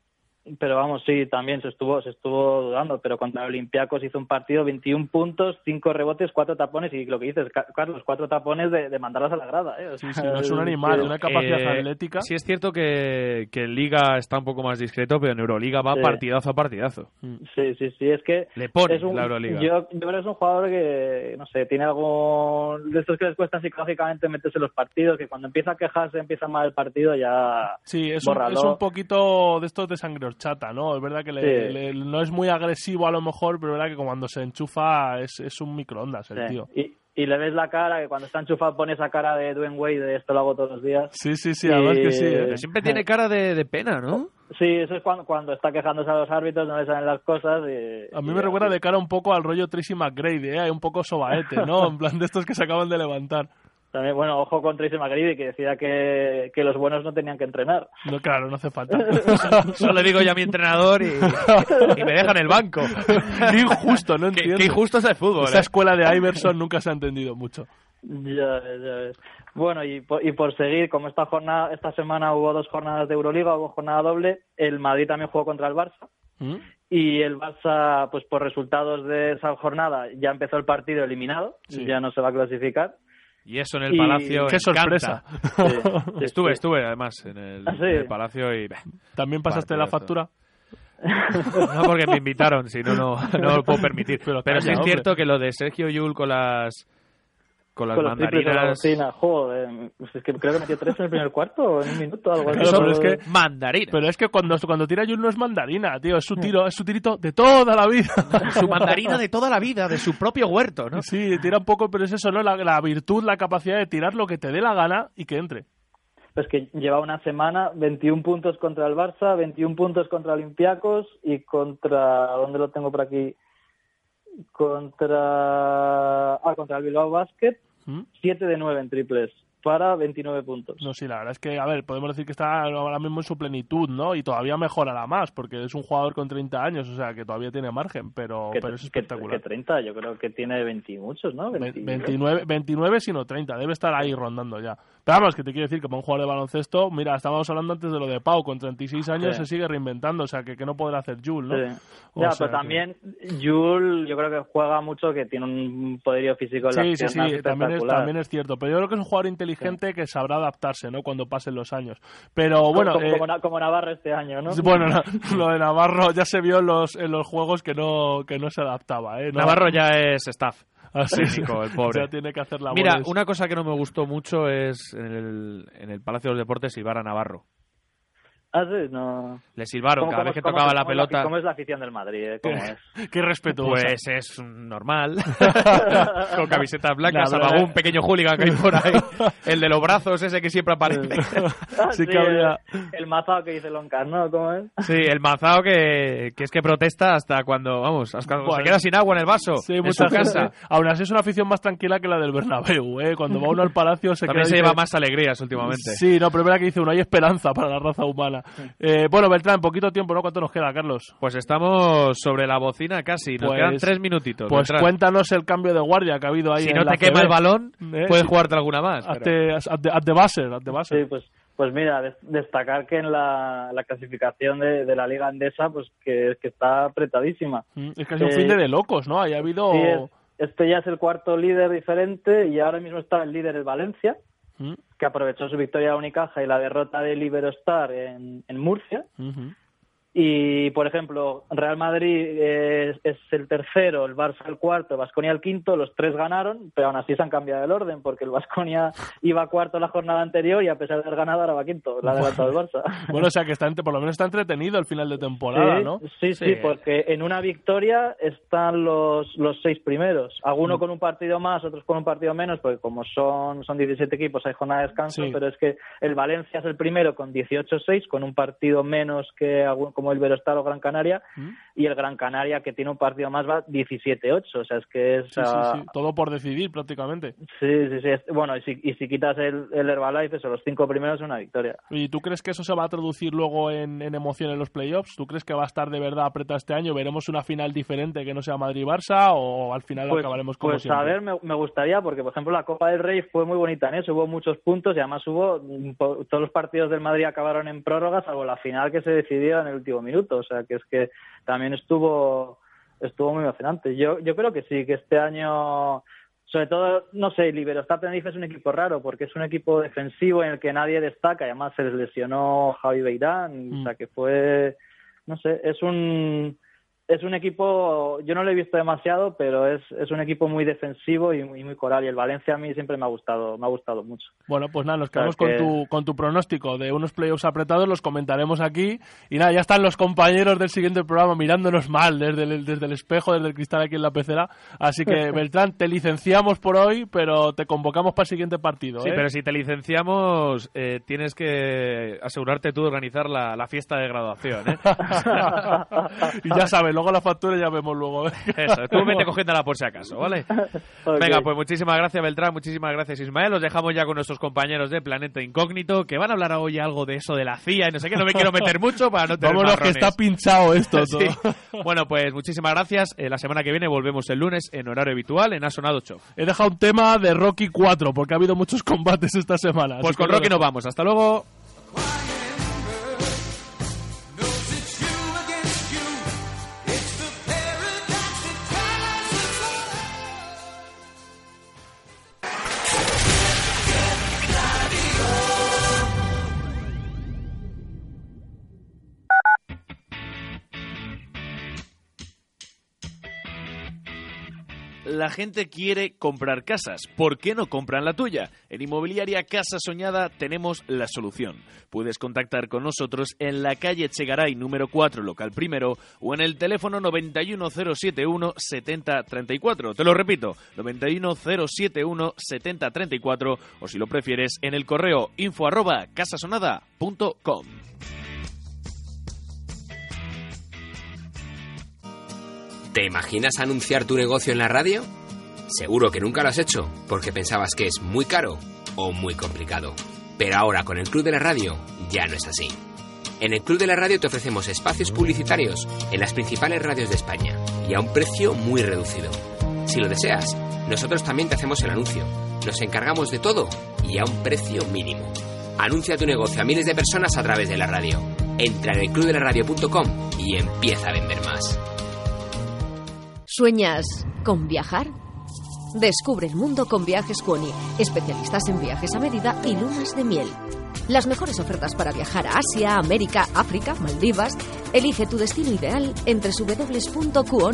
Pero vamos, sí, también se estuvo se estuvo dudando, pero contra Olympiacos hizo un partido 21 puntos, 5 rebotes, 4 tapones y lo que dices, Ca- Carlos, 4 tapones de, de mandarlas a la grada. ¿eh? O Sí, sea, sí, no es un animal, una capacidad Eh, atlética. Sí es cierto que, que en Liga está un poco más discreto, pero en Euroliga va Sí. partidazo a partidazo. Sí, sí, sí, es que Le pone es un, la Euroliga. Yo, yo creo que es un jugador que, no sé, tiene algo de estos que les cuesta psicológicamente meterse en los partidos, que cuando empieza a quejarse, empieza mal el partido, ya... Sí, es un, es un poquito de estos de sangre horchata, ¿no? Es verdad que le- Sí. le- no es muy agresivo a lo mejor, pero es verdad que cuando se enchufa es, es un microondas el Sí. tío. Y, y le ves la cara, que cuando está enchufado pone esa cara de Dwayne Wade, de esto lo hago todos los días. Sí, sí, sí, además que sí, ¿eh? Pero siempre tiene cara de, de pena, ¿no? Sí, eso es cuando, cuando está quejándose a los árbitros, no le salen las cosas. Y, A mí y me recuerda de cara un poco al rollo Tracy McGrady, ¿eh? Hay un poco sobaete, ¿no? En plan de estos que se acaban de levantar. También, bueno, ojo con Tracy McGrady, que decía que, que los buenos no tenían que entrenar. No, claro, no hace falta. Solo le digo yo a mi entrenador y, y me deja en el banco. Qué injusto, no Qué- entiendo. qué injusto es el fútbol, Esa ¿eh? escuela de Iverson nunca se ha entendido mucho. Ya ves, ya ves. Bueno, y por, y por seguir, como esta jornada, esta semana hubo dos jornadas de Euroliga, hubo jornada doble, el Madrid también jugó contra el Barça. ¿Mm? Y el Barça, pues por resultados de esa jornada, ya empezó el partido eliminado, Sí. ya no se va a clasificar. Y eso en el Y- Palacio ¡Qué encanta. sorpresa! Sí, estuve, sí. estuve además en el, ¿Ah, sí? en el Palacio y... ¿También pasaste la factura? No porque me invitaron, si no, no, no lo puedo permitir. Pero, calla, sí es hombre. cierto que lo de Sergio Yul con las con las Con los la mandarinas... bocina, joder, pues es que creo que metió tres en el primer cuarto o en un minuto, algo así. Claro, pero es que Mandarina. Pero es que cuando, cuando tira Jul no es mandarina, tío, es su tiro, es su tirito de toda la vida. Su mandarina de toda la vida, de su propio huerto, ¿no? Sí, tira un poco, pero es eso, ¿no? La, la virtud, la capacidad de tirar lo que te dé la gana y que entre. Pues que lleva una semana 21 puntos contra el Barça, 21 puntos contra Olympiacos y contra ¿dónde lo tengo por aquí? Contra ah, contra el Bilbao Basket, ¿Mm? 7 de 9 en triples para 29 puntos. No, sí, la verdad es que, a ver, podemos decir que está ahora mismo en su plenitud, ¿no? Y todavía mejorará más, porque es un jugador con 30 años, o sea, que todavía tiene margen, pero, pero es espectacular. que 30, yo creo que tiene 20 y muchos, ¿no? 20 29, 29 sino 30, debe estar ahí rondando ya. Pero vamos, que te quiero decir que para un jugador de baloncesto, mira, estábamos hablando antes de lo de Pau, con 36 años Sí. se sigue reinventando, o sea, que, que no podrá hacer Jules, ¿no? Sí. O Ya, sea pero que- también Jules, yo creo que juega mucho, que tiene un poderío físico en Sí, las sí, piernas sí, también es, también es cierto. Pero yo creo que es un jugador inteligente que sabrá adaptarse, ¿no? Cuando pasen los años. Pero bueno, como, eh, como, Na- como Navarro este año, ¿no? bueno, lo de Navarro ya se vio en los, en los juegos que no, que no se adaptaba, ¿eh? No- Navarro ya es staff. Así es. técnico, el pobre. Ya tiene que hacer labores. Mira, una cosa que no me gustó mucho es en el, en el Palacio de los Deportes Ibarra Navarro. Ah, sí, no. Le silbaron ¿Cómo- cada vez que cómo- tocaba cómo la pelota. ¿Cómo es la afición del Madrid? eh? ¿Cómo es? Qué respetuosa. Pues es un normal. Con camisetas blancas, La verdad- algún pequeño hooligan que hay por ahí. El de los brazos, ese que siempre aparece. Ah, Sí sí, que habría- el, el mazao que dice Loncar, ¿no? ¿Cómo es? Sí, el mazao que, que es que protesta hasta cuando, vamos, hasta cuando Bueno. se queda sin agua en el vaso. Sí, en su casa. Aún así es una afición más tranquila que la del Bernabéu, ¿eh? Cuando va uno al palacio se También queda se lleva dice- más alegrías últimamente. Sí, no, pero es verdad que dice uno, hay esperanza para la raza humana. Eh, bueno, Beltrán, poquito tiempo, ¿no? ¿Cuánto nos queda, Carlos? Pues estamos sobre la bocina casi. Nos Pues- quedan tres minutitos. Pues Beltrán. cuéntanos el cambio de guardia que ha habido ahí Si en no la te quema CB. el balón, ¿Eh? puedes jugarte alguna más. pero- Hazte- hazte- hazte buzzer, hazte buzzer. Sí, pues, pues mira, des- destacar que en la, la clasificación de, de la Liga Andesa, pues que, que está apretadísima. Mm, Es casi un Eh, fin de, de locos, ¿no? Ahí ha habido... Sí, es- este ya es el cuarto líder diferente y ahora mismo está el líder el Valencia, que aprovechó su victoria a Unicaja y la derrota del Iberostar en, en Murcia. Y, por ejemplo, Real Madrid es, es el tercero, el Barça el cuarto, Vasconia el quinto, los tres ganaron, pero aún así se han cambiado el orden, porque el Vasconia iba cuarto la jornada anterior y a pesar de haber ganado ahora va quinto, la adelantado el Barça. Bueno, o sea que está, por lo menos está entretenido el final de temporada, sí, ¿no? Sí, sí, porque en una victoria están los, los seis primeros. Algunos Mm. con un partido más, otros con un partido menos, porque como son, son 17 equipos hay jornada de descanso, Sí. pero es que el Valencia es el primero con 18-6, con un partido menos que algún- como el Verostar o Gran Canaria, Mm. y el Gran Canaria, que tiene un partido más, va 17-8. O sea, es que es... Sí, sí, ah, sí. Todo por decidir prácticamente. sí, sí, sí, Bueno, y si, y si quitas el, el Herbalife, eso, los cinco primeros es una victoria. ¿Y tú crees que eso se va a traducir luego en, en emoción en los playoffs? ¿Tú crees que va a estar de verdad apretado este año? ¿Veremos una final diferente que no sea Madrid-Barça o al final Pues, acabaremos como pues siempre? a ver, me, me gustaría, porque por ejemplo la Copa del Rey fue muy bonita en eso, hubo muchos puntos y además hubo, mm, todos los partidos del Madrid acabaron en prórroga, salvo la final que se decidió en el último minuto, o sea que es que también estuvo estuvo muy emocionante. Yo, yo creo que sí, que este año, sobre todo, no sé, Liberostar Tenerife es un equipo raro, porque es un equipo defensivo en el que nadie destaca, y además se les lesionó Javi Beirán, o sea que fue, no sé, es un es un equipo, yo no lo he visto demasiado, pero es, es un equipo muy defensivo y muy, muy coral. Y el Valencia a mí siempre me ha gustado, me ha gustado mucho. Bueno, pues nada, nos O sea, quedamos con, que- tu, con tu pronóstico de unos playoffs apretados, los comentaremos aquí. Y nada, ya están los compañeros del siguiente programa mirándonos mal desde el, desde el espejo, desde el cristal aquí en la pecera. Así que, Beltrán, te licenciamos por hoy, pero te convocamos para el siguiente partido. Sí, ¿eh? pero si te licenciamos, eh, tienes que asegurarte tú de organizar la, la fiesta de graduación, ¿eh? y ya sabes, luego la factura ya vemos luego. ¿eh? Eso, tú vete cogiéndola por si acaso, ¿vale? Venga, pues muchísimas gracias Beltrán, muchísimas gracias Ismael. Os dejamos ya con nuestros compañeros de Planeta Incógnito, que van a hablar hoy algo de eso de la CIA y no sé qué, no me quiero meter mucho para no tener Vámonos, que está pinchado esto todo. Sí. Bueno, pues muchísimas gracias. Eh, la semana que viene volvemos el lunes en horario habitual en Asonado Show. He dejado un tema de Rocky 4, porque ha habido muchos combates esta semana. Pues con Rocky nos vamos. Hasta luego. La gente quiere comprar casas. ¿Por qué no compran la tuya? En Inmobiliaria Casa Soñada tenemos la solución. Puedes contactar con nosotros en la calle Chegaray número 4, local primero, o en el teléfono 91071 7034. Te lo repito, 91071 7034, o si lo prefieres, en el correo info arroba casasonada.com. ¿Te imaginas anunciar tu negocio en la radio? Seguro que nunca lo has hecho porque pensabas que es muy caro o muy complicado. Pero ahora con el Club de la Radio ya no es así. En el Club de la Radio te ofrecemos espacios publicitarios en las principales radios de España y a un precio muy reducido. Si lo deseas, nosotros también te hacemos el anuncio. Nos encargamos de todo y a un precio mínimo. Anuncia tu negocio a miles de personas a través de la radio. Entra en el clubdelaradio.com y empieza a vender más. ¿Sueñas con viajar? Descubre el mundo con Viajes Cuoni, especialistas en viajes a medida y lunas de miel. Las mejores ofertas para viajar a Asia, América, África, Maldivas. Elige tu destino ideal en www.cuoni.es.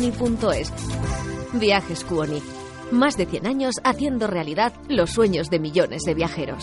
Viajes Cuoni. Más de 100 años haciendo realidad los sueños de millones de viajeros.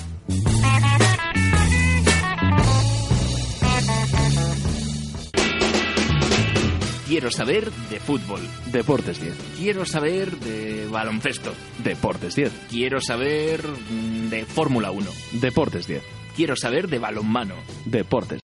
Quiero saber de fútbol. Deportes 10. Quiero saber de baloncesto. Deportes 10. Quiero saber mm, de Fórmula 1. Deportes 10. Quiero saber de balonmano. Deportes